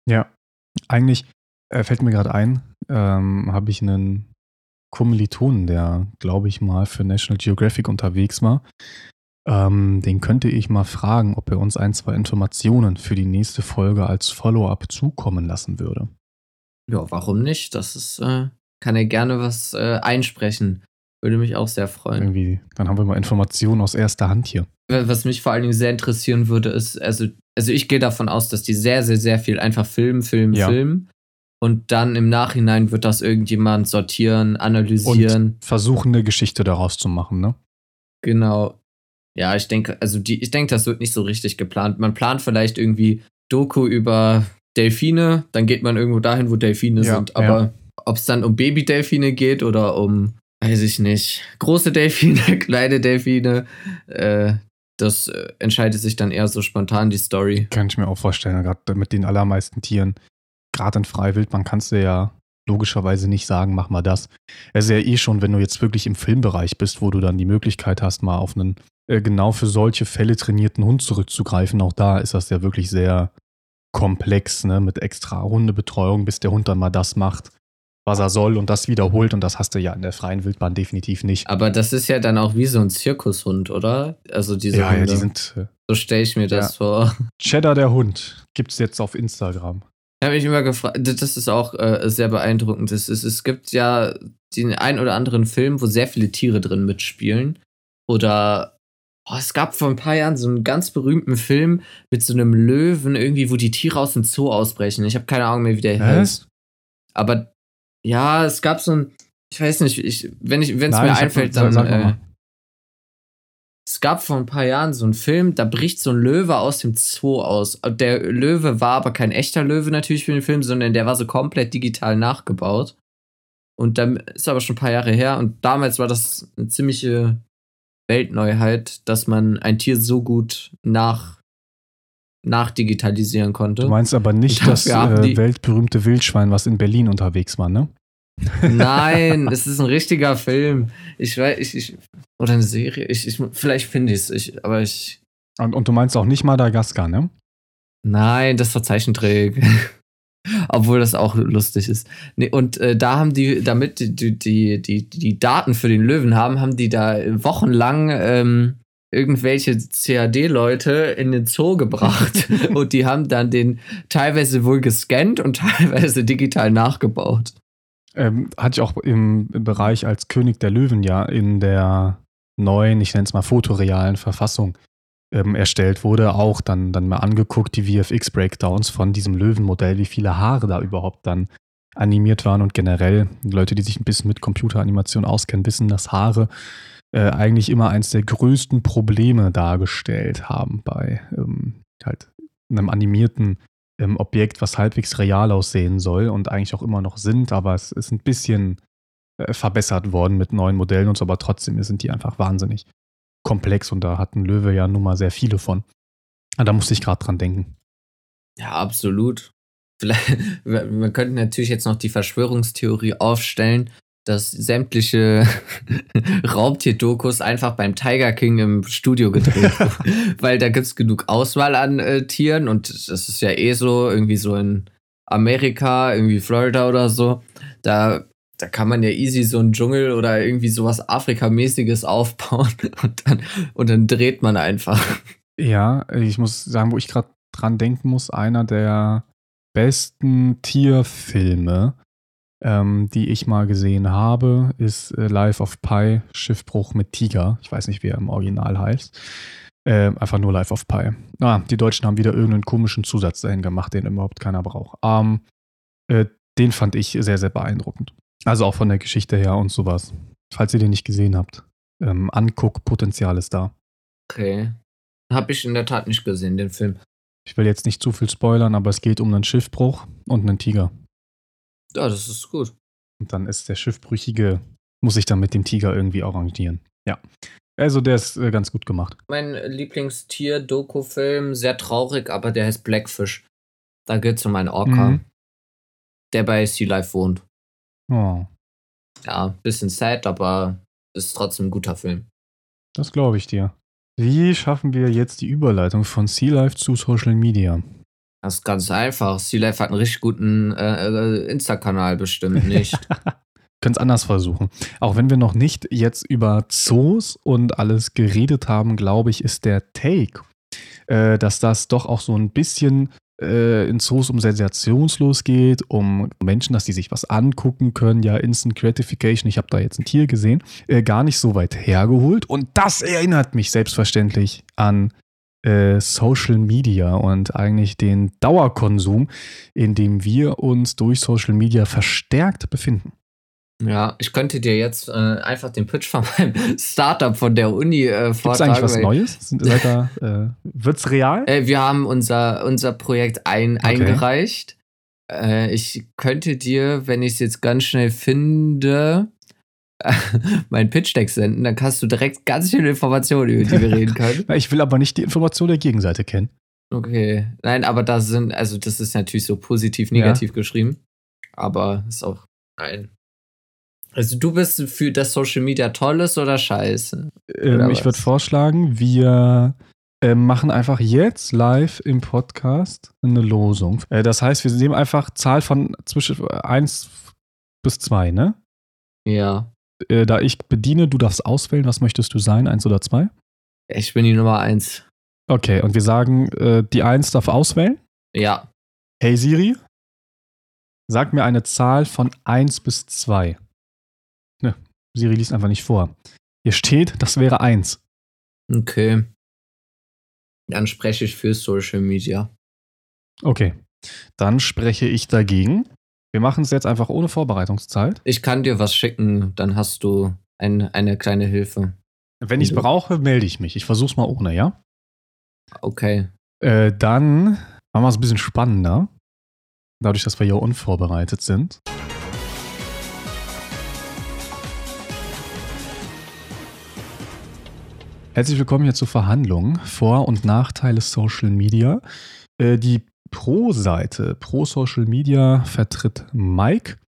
Ja, eigentlich äh, fällt mir gerade ein, ähm, habe ich einen Kommilitonen, der, glaube ich, mal für National Geographic unterwegs war. Ähm, den könnte ich mal fragen, ob er uns ein, zwei Informationen für die nächste Folge als Follow-up zukommen lassen würde. Ja, warum nicht? Das ist, äh, kann er gerne was äh, einsprechen. Würde mich auch sehr freuen. Irgendwie, dann haben wir mal Informationen aus erster Hand hier. Was mich vor allen Dingen sehr interessieren würde, ist, also, also ich gehe davon aus, dass die sehr, sehr, sehr viel einfach filmen, filmen, ja. filmen. Und dann im Nachhinein wird das irgendjemand sortieren, analysieren. Und versuchen, eine Geschichte daraus zu machen, ne? Genau. Ja, ich denke, also die, ich denke, das wird nicht so richtig geplant. Man plant vielleicht irgendwie Doku über Delfine, dann geht man irgendwo dahin, wo Delfine ja, sind. Aber ja. ob es dann um Baby-Delfine geht oder um, weiß ich nicht, große Delfine, [LAUGHS] kleine Delfine, äh, das äh, entscheidet sich dann eher so spontan, die Story. Kann ich mir auch vorstellen, gerade mit den allermeisten Tieren. Gerade in Freiwildbahn kannst du ja logischerweise nicht sagen, mach mal das. Es ist ja eh schon, wenn du jetzt wirklich im Filmbereich bist, wo du dann die Möglichkeit hast, mal auf einen äh, genau für solche Fälle trainierten Hund zurückzugreifen. Auch da ist das ja wirklich sehr komplex, ne? mit extra Hundebetreuung, bis der Hund dann mal das macht, was er soll und das wiederholt und das hast du ja in der freien Wildbahn definitiv nicht. Aber das ist ja dann auch wie so ein Zirkushund, oder? Also diese ja, ja, Hunde. die sind äh, so stelle ich mir das vor. [LAUGHS] Cheddar der Hund gibt's jetzt auf Instagram. Ich habe mich immer gefragt, das ist auch äh, sehr beeindruckend. Es, ist, es gibt ja den ein oder anderen Film, wo sehr viele Tiere drin mitspielen. Oder oh, es gab vor ein paar Jahren so einen ganz berühmten Film mit so einem Löwen irgendwie, wo die Tiere aus dem Zoo ausbrechen. Ich habe keine Ahnung mehr, wie der heißt. Aber ja, es gab so ein, ich weiß nicht, ich, wenn es mir hab- einfällt, dann. Äh, es gab vor ein paar Jahren so einen Film, da bricht so ein Löwe aus dem Zoo aus. Der Löwe war aber kein echter Löwe natürlich für den Film, sondern der war so komplett digital nachgebaut. Und dann ist aber schon ein paar Jahre her und damals war das eine ziemliche Weltneuheit, dass man ein Tier so gut nach nachdigitalisieren konnte. Du meinst aber nicht [LAUGHS] das äh, weltberühmte Wildschwein, was in Berlin unterwegs war, ne? Nein, [LAUGHS] es ist ein richtiger Film. Ich weiß, ich, ich oder eine Serie. Ich, ich vielleicht finde ich es, ich, aber ich Und, und du meinst auch nicht Madagaskar, ne? Nein, das war Zeichentrick. [LAUGHS] Obwohl das auch lustig ist. Nee, und äh, da haben die, damit die, die, die, die, die Daten für den Löwen haben, haben die da wochenlang ähm, irgendwelche CAD-Leute in den Zoo gebracht. [LAUGHS] und die haben dann den teilweise wohl gescannt und teilweise digital nachgebaut. Ähm, hatte ich auch im, im Bereich als König der Löwen ja in der neuen, ich nenne es mal fotorealen Verfassung ähm, erstellt wurde, auch dann, dann mal angeguckt, die VFX-Breakdowns von diesem Löwenmodell, wie viele Haare da überhaupt dann animiert waren und generell Leute, die sich ein bisschen mit Computeranimation auskennen, wissen, dass Haare äh, eigentlich immer eins der größten Probleme dargestellt haben bei ähm, halt einem animierten ähm, Objekt, was halbwegs real aussehen soll und eigentlich auch immer noch sind, aber es ist ein bisschen äh, verbessert worden mit neuen Modellen und so, aber trotzdem sind die einfach wahnsinnig komplex und da hat ein Löwe ja nun mal sehr viele von. Ah, Da musste ich gerade dran denken. Ja, absolut. Vielleicht, [LAUGHS] wir wir könnten natürlich jetzt noch die Verschwörungstheorie aufstellen, dass sämtliche [LAUGHS] Raubtier-Dokus einfach beim Tiger King im Studio gedreht [LAUGHS] wurden. Weil da gibt es genug Auswahl an äh, Tieren und das ist ja eh so, irgendwie so in Amerika, irgendwie Florida oder so. Da, da kann man ja easy so einen Dschungel oder irgendwie sowas Afrikamäßiges aufbauen und dann, und dann dreht man einfach. Ja, ich muss sagen, wo ich gerade dran denken muss, einer der besten Tierfilme, ähm, die ich mal gesehen habe, ist äh, Life of Pi, Schiffbruch mit Tiger. Ich weiß nicht, wie er im Original heißt. Ähm, einfach nur Life of Pi. Ah, die Deutschen haben wieder irgendeinen komischen Zusatz dahin gemacht, den überhaupt keiner braucht. Ähm, äh, den fand ich sehr, sehr beeindruckend. Also auch von der Geschichte her und sowas. Falls ihr den nicht gesehen habt, ähm, anguck, Potenzial ist da. Okay. Hab ich in der Tat nicht gesehen, den Film. Ich will jetzt nicht zu viel spoilern, aber es geht um einen Schiffbruch und einen Tiger. Ja, das ist gut. Und dann ist der Schiffbrüchige, muss sich dann mit dem Tiger irgendwie arrangieren. Ja. Also der ist äh, ganz gut gemacht. Mein Lieblingstier-Doku-Film, sehr traurig, aber der heißt Blackfish. Da geht es um einen Orca, Mhm. der bei Sea Life wohnt. Oh, Ja, bisschen sad, aber ist trotzdem ein guter Film. das glaube ich dir. Wie schaffen wir jetzt die Überleitung von Sea Life zu Social Media? Das ist ganz einfach. Sea Life hat einen richtig guten äh, äh, Insta-Kanal bestimmt nicht. [LAUGHS] Können es anders versuchen. Auch wenn wir noch nicht jetzt über Zoos und alles geredet haben, glaube ich, ist der Take, äh, dass das doch auch so ein bisschen äh, in Zoos um sensationslos geht, um Menschen, dass die sich was angucken können. Ja, Instant Gratification, ich habe da jetzt ein Tier gesehen, äh, gar nicht so weit hergeholt. Und das erinnert mich selbstverständlich an äh, Social Media und eigentlich den Dauerkonsum, in dem wir uns durch Social Media verstärkt befinden. Ja, ich könnte dir jetzt äh, einfach den Pitch von meinem [LAUGHS] Startup von der Uni äh, vortragen. eigentlich was Neues? Sind, da, äh, wird's real? Äh, wir haben unser, unser Projekt ein, Okay. eingereicht. Äh, ich könnte dir, wenn ich es jetzt ganz schnell finde, [LAUGHS] mein Pitch-Deck senden. Dann kannst du direkt ganz viele Informationen, über die wir reden [LAUGHS] können. Ich will aber nicht die Information der Gegenseite kennen. Okay. Nein, aber da sind, also das ist natürlich so positiv, negativ geschrieben. Aber ist auch nein. Also du bist für das Social Media tolles oder scheiße? Ähm, Oder ich würde vorschlagen, wir äh, machen einfach jetzt live im Podcast eine Losung. Äh, das heißt, wir nehmen einfach Zahl von zwischen 1 bis 2, ne? Ja. Äh, da ich bediene, du darfst auswählen, was möchtest du sein, 1 oder 2? Ich bin die Nummer 1. Okay, und wir sagen, äh, die 1 darf auswählen? Ja. Hey Siri, sag mir eine Zahl von 1 bis 2. Ne, Siri liest einfach nicht vor. Hier steht, das wäre 1. Okay. Dann spreche ich für Social Media. Okay. Dann spreche ich dagegen. Wir machen es jetzt einfach ohne Vorbereitungszeit. Ich kann dir was schicken, dann hast du ein, eine kleine Hilfe. Wenn ich es brauche, melde ich mich. Ich versuche es mal ohne, ja? Okay. Äh, dann machen wir es ein bisschen spannender. Dadurch, dass wir hier unvorbereitet sind. Herzlich willkommen hier zur Verhandlung Vor- und Nachteile Social Media. Äh, die Pro-Seite, Pro Social Media, vertritt Mike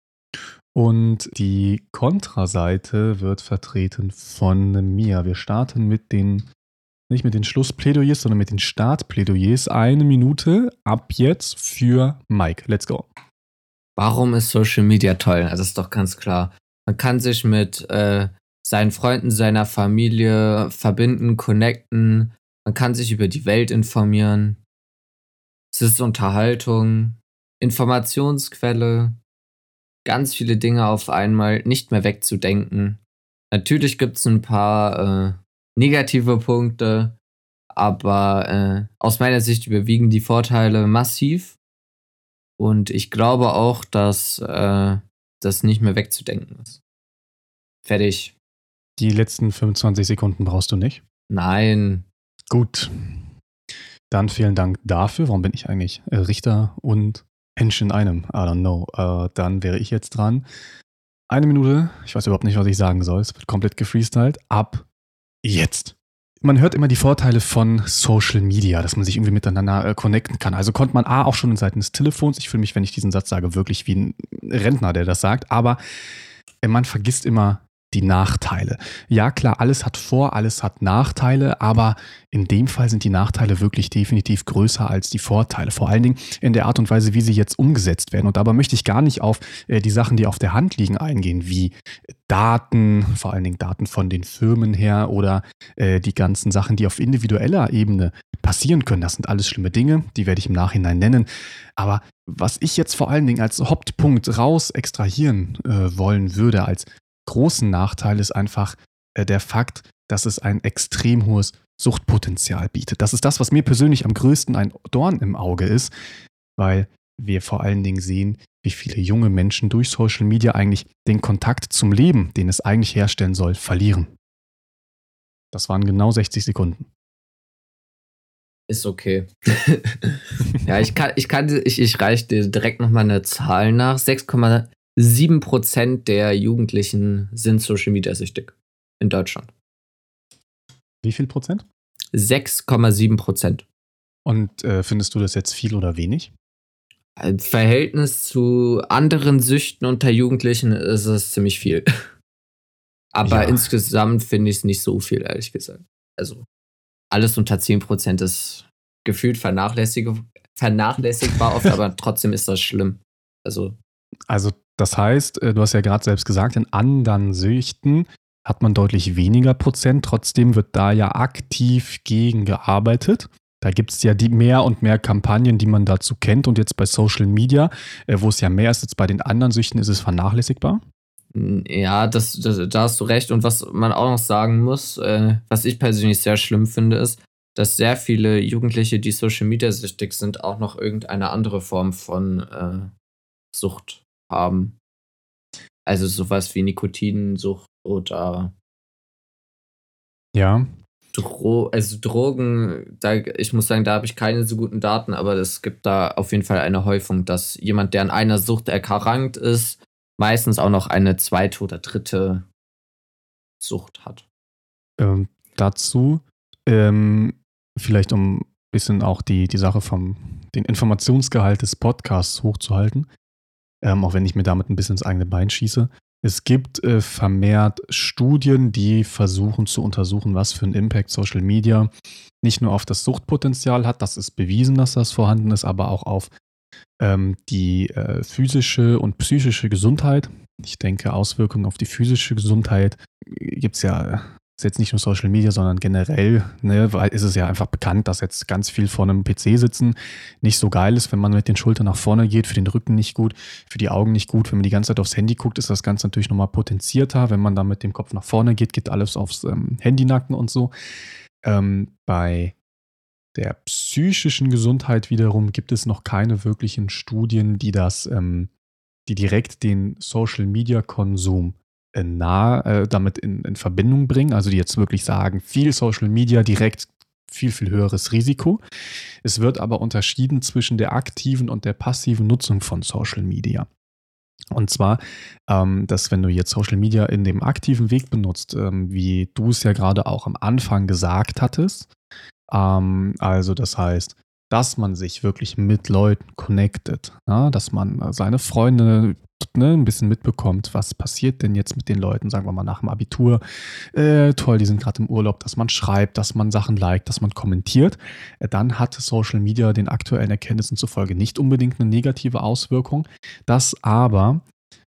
und die Kontra-Seite wird vertreten von mir. Wir starten mit den, nicht mit den Schlussplädoyers, sondern mit den Startplädoyers. Eine Minute ab jetzt für Mike. Let's go. Warum ist Social Media toll? Das ist doch ganz klar. Man kann sich mit äh, seinen Freunden, seiner Familie verbinden, connecten. Man kann sich über die Welt informieren. Es ist Unterhaltung, Informationsquelle, ganz viele Dinge auf einmal nicht mehr wegzudenken. Natürlich gibt es ein paar äh, negative Punkte, aber äh, aus meiner Sicht überwiegen die Vorteile massiv. Und ich glaube auch, dass äh, das nicht mehr wegzudenken ist. Fertig. Die letzten 25 Sekunden brauchst du nicht? Nein. Gut. Dann vielen Dank dafür. Warum bin ich eigentlich äh, Richter und Mensch in einem? I don't know. Äh, dann wäre ich jetzt dran. Eine Minute. Ich weiß überhaupt nicht, was ich sagen soll. Es wird komplett gefreestylt. Ab jetzt. Man hört immer die Vorteile von Social Media, dass man sich irgendwie miteinander äh, connecten kann. Also konnte man A auch schon in Seiten des Telefons. Ich fühle mich, wenn ich diesen Satz sage, wirklich wie ein Rentner, der das sagt. Aber äh, man vergisst immer die Nachteile. Ja, klar, alles hat Vor-, alles hat Nachteile, aber in dem Fall sind die Nachteile wirklich definitiv größer als die Vorteile. Vor allen Dingen in der Art und Weise, wie sie jetzt umgesetzt werden. Und dabei möchte ich gar nicht auf äh, die Sachen, die auf der Hand liegen, eingehen, wie Daten, vor allen Dingen Daten von den Firmen her oder äh, die ganzen Sachen, die auf individueller Ebene passieren können. Das sind alles schlimme Dinge, die werde ich im Nachhinein nennen. Aber was ich jetzt vor allen Dingen als Hauptpunkt raus extrahieren äh, wollen würde, als großen Nachteil ist einfach äh, der Fakt, dass es ein extrem hohes Suchtpotenzial bietet. Das ist das, was mir persönlich am größten ein Dorn im Auge ist, weil wir vor allen Dingen sehen, wie viele junge Menschen durch Social Media eigentlich den Kontakt zum Leben, den es eigentlich herstellen soll, verlieren. Das waren genau 60 Sekunden. Ist okay. [LAUGHS] ja, ich kann, ich kann, ich, ich reiche dir direkt nochmal eine Zahl nach. 7% der Jugendlichen sind Social Media süchtig in Deutschland. Wie viel Prozent? 6,7 Prozent. Und äh, findest du das jetzt viel oder wenig? Im Verhältnis zu anderen Süchten unter Jugendlichen ist es ziemlich viel. [LAUGHS] Aber ja. insgesamt finde ich es nicht so viel, ehrlich gesagt. Also alles unter 10% ist gefühlt vernachlässigbar oft, [LAUGHS] aber trotzdem ist das schlimm. Also, also das heißt, äh, du hast ja gerade selbst gesagt, in anderen Süchten hat man deutlich weniger Prozent. Trotzdem wird da ja aktiv gegen gearbeitet. Da gibt es ja die mehr und mehr Kampagnen, die man dazu kennt. Und jetzt bei Social Media, äh, wo es ja mehr ist, jetzt bei den anderen Süchten ist es vernachlässigbar. Ja, das, das, da hast du recht. Und was man auch noch sagen muss, äh, was ich persönlich sehr schlimm finde, ist, dass sehr viele Jugendliche, die Social Media süchtig sind, auch noch irgendeine andere Form von äh, Sucht haben. Also sowas wie Nikotinsucht oder ja. Dro also Drogen, da, ich muss sagen, da habe ich keine so guten Daten, aber es gibt da auf jeden Fall eine Häufung, dass jemand, der an einer Sucht erkrankt ist, meistens auch noch eine zweite oder dritte Sucht hat. Ähm, dazu, ähm, vielleicht um ein bisschen auch die, die Sache vom den Informationsgehalt des Podcasts hochzuhalten ähm, auch wenn ich mir damit ein bisschen ins eigene Bein schieße. Es gibt äh, vermehrt Studien, die versuchen zu untersuchen, was für einen Impact Social Media nicht nur auf das Suchtpotenzial hat, das ist bewiesen, dass das vorhanden ist, aber auch auf ähm, die äh, physische und psychische Gesundheit. Ich denke, Auswirkungen auf die physische Gesundheit gibt es ja ist jetzt nicht nur Social Media, sondern generell, ne, weil ist es ja einfach bekannt, dass jetzt ganz viel vor einem PC sitzen nicht so geil ist, wenn man mit den Schultern nach vorne geht, für den Rücken nicht gut, für die Augen nicht gut. Wenn man die ganze Zeit aufs Handy guckt, ist das Ganze natürlich nochmal potenzierter. Wenn man da mit dem Kopf nach vorne geht, geht alles aufs ähm, Handynacken und so. Ähm, bei der psychischen Gesundheit wiederum gibt es noch keine wirklichen Studien, die das, ähm, die direkt den Social Media Konsum nah äh, damit in, in Verbindung bringen, also die jetzt wirklich sagen, viel Social Media direkt viel, viel höheres Risiko. Es wird aber unterschieden zwischen der aktiven und der passiven Nutzung von Social Media. Und zwar, ähm, dass wenn du jetzt Social Media in dem aktiven Weg benutzt, ähm, wie du es ja gerade auch am Anfang gesagt hattest, ähm, also das heißt, dass man sich wirklich mit Leuten connectet, ja, dass man seine Freunde ne, ein bisschen mitbekommt, was passiert denn jetzt mit den Leuten, sagen wir mal nach dem Abitur. Äh, toll, die sind gerade im Urlaub, dass man schreibt, dass man Sachen liked, dass man kommentiert. Äh, dann hat Social Media den aktuellen Erkenntnissen zufolge nicht unbedingt eine negative Auswirkung. Das aber,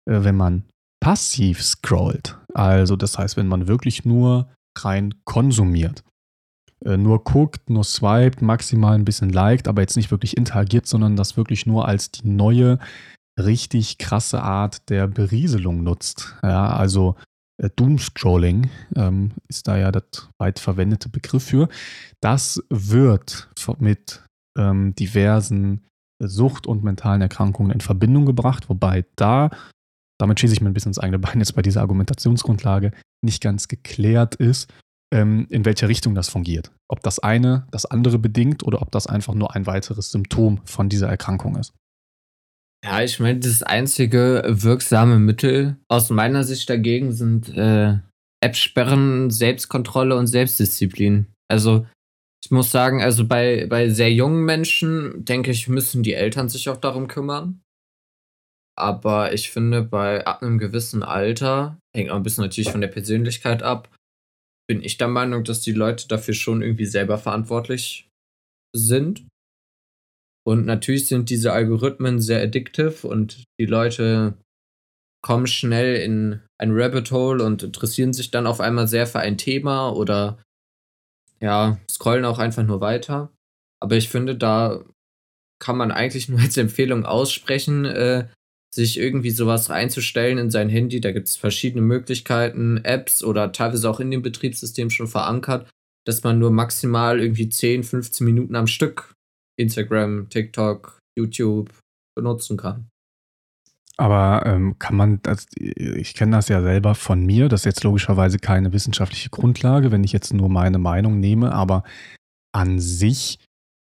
äh, wenn man passiv scrollt, also das heißt, wenn man wirklich nur rein konsumiert, äh, nur guckt, nur swiped, maximal ein bisschen liked, aber jetzt nicht wirklich interagiert, sondern das wirklich nur als die neue richtig krasse Art der Berieselung nutzt. Ja, also äh, Doomscrolling ähm, ist da ja der weit verwendete Begriff für. Das wird mit ähm, diversen Sucht- und mentalen Erkrankungen in Verbindung gebracht, wobei da, damit schieße ich mir ein bisschen ins eigene Bein jetzt bei dieser Argumentationsgrundlage, nicht ganz geklärt ist, ähm, in welche Richtung das fungiert. Ob das eine das andere bedingt oder ob das einfach nur ein weiteres Symptom von dieser Erkrankung ist. Ja, ich meine, das einzige wirksame Mittel aus meiner Sicht dagegen sind äh, App-Sperren, Selbstkontrolle und Selbstdisziplin. Also ich muss sagen, also bei, bei sehr jungen Menschen, denke ich, müssen die Eltern sich auch darum kümmern. Aber ich finde, bei ab einem gewissen Alter, hängt auch ein bisschen natürlich von der Persönlichkeit ab, bin ich der Meinung, dass die Leute dafür schon irgendwie selber verantwortlich sind. Und natürlich sind diese Algorithmen sehr addictive und die Leute kommen schnell in ein Rabbit Hole und interessieren sich dann auf einmal sehr für ein Thema oder ja, scrollen auch einfach nur weiter. Aber ich finde, da kann man eigentlich nur als Empfehlung aussprechen, äh, sich irgendwie sowas reinzustellen in sein Handy. Da gibt es verschiedene Möglichkeiten, Apps oder teilweise auch in dem Betriebssystem schon verankert, dass man nur maximal irgendwie 10, 15 Minuten am Stück Instagram, TikTok, YouTube benutzen kann. Aber ähm, kann man, das, ich kenne das ja selber von mir, das ist jetzt logischerweise keine wissenschaftliche Grundlage, wenn ich jetzt nur meine Meinung nehme, aber an sich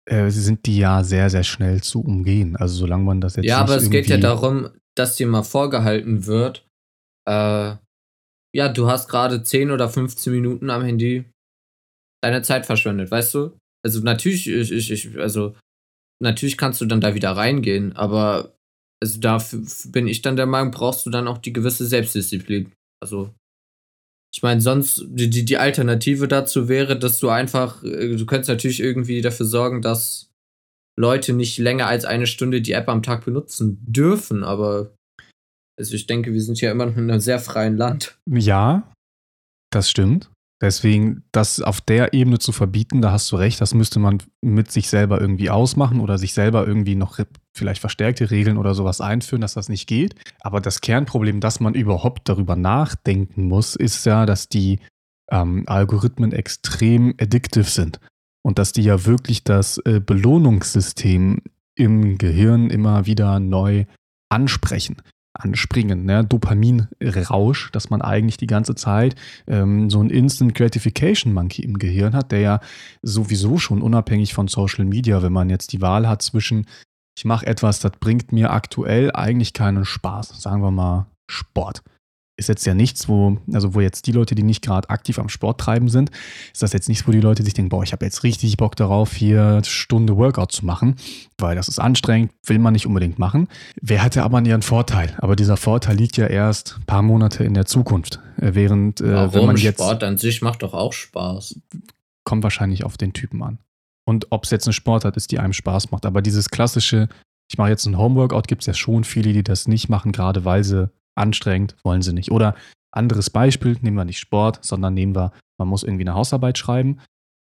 äh, sind die ja sehr, sehr schnell zu umgehen. Also solange man das jetzt. Ja, aber es geht ja darum, dass dir mal vorgehalten wird, äh, ja, du hast gerade 10 oder 15 Minuten am Handy deine Zeit verschwendet, weißt du? Also natürlich, ich, ich, ich, also natürlich kannst du dann da wieder reingehen, aber also dafür bin ich dann der Meinung, brauchst du dann auch die gewisse Selbstdisziplin. Also ich meine, sonst die, die, die Alternative dazu wäre, dass du einfach, äh, du könntest natürlich irgendwie dafür sorgen, dass Leute nicht länger als eine Stunde die App am Tag benutzen dürfen, aber also ich denke, wir sind ja immer noch in einem sehr freien Land. Ja, das stimmt. Deswegen, das auf der Ebene zu verbieten, da hast du recht, das müsste man mit sich selber irgendwie ausmachen oder sich selber irgendwie noch vielleicht verstärkte Regeln oder sowas einführen, dass das nicht geht. Aber das Kernproblem, dass man überhaupt darüber nachdenken muss, ist ja, dass die ähm, Algorithmen extrem addictive sind und dass die ja wirklich das äh, Belohnungssystem im Gehirn immer wieder neu ansprechen anspringen, ne? Dopaminrausch, dass man eigentlich die ganze Zeit ähm, so ein Instant Gratification Monkey im Gehirn hat, der ja sowieso schon unabhängig von Social Media, wenn man jetzt die Wahl hat zwischen, ich mache etwas, das bringt mir aktuell eigentlich keinen Spaß, sagen wir mal Sport ist jetzt ja nichts, wo, also wo jetzt die Leute, die nicht gerade aktiv am Sport treiben sind, ist das jetzt nichts, wo die Leute sich denken, boah, ich habe jetzt richtig Bock darauf, hier Stunde Workout zu machen, weil das ist anstrengend, will man nicht unbedingt machen. Wer hatte aber ihren Vorteil? Aber dieser Vorteil liegt ja erst ein paar Monate in der Zukunft. Äh, während, äh, Warum? wenn man jetzt. Sport an sich macht doch auch Spaß. Kommt wahrscheinlich auf den Typen an. Und ob es jetzt eine Sportart ist, die einem Spaß macht. Aber dieses klassische, ich mache jetzt ein Homeworkout, gibt es ja schon viele, die das nicht machen, gerade weil sie anstrengend, wollen sie nicht. Oder anderes Beispiel, nehmen wir nicht Sport, sondern nehmen wir, man muss irgendwie eine Hausarbeit schreiben,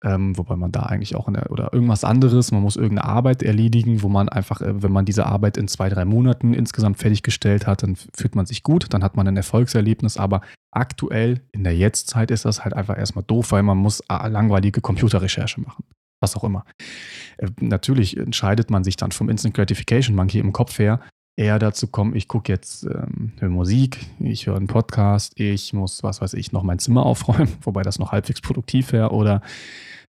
ähm, wobei man da eigentlich auch der, oder irgendwas anderes, man muss irgendeine Arbeit erledigen, wo man einfach, äh, wenn man diese Arbeit in zwei, drei Monaten insgesamt fertiggestellt hat, dann fühlt man sich gut, dann hat man ein Erfolgserlebnis, aber aktuell in der Jetztzeit ist das halt einfach erstmal doof, weil man muss äh, langweilige Computerrecherche machen. Was auch immer. Äh, natürlich entscheidet man sich dann vom Instant Gratification Monkey im Kopf her, eher dazu kommen, ich gucke jetzt, ähm, höre Musik, ich höre einen Podcast, ich muss, was weiß ich, noch mein Zimmer [LAUGHS] aufräumen, wobei das noch halbwegs produktiv wäre, oder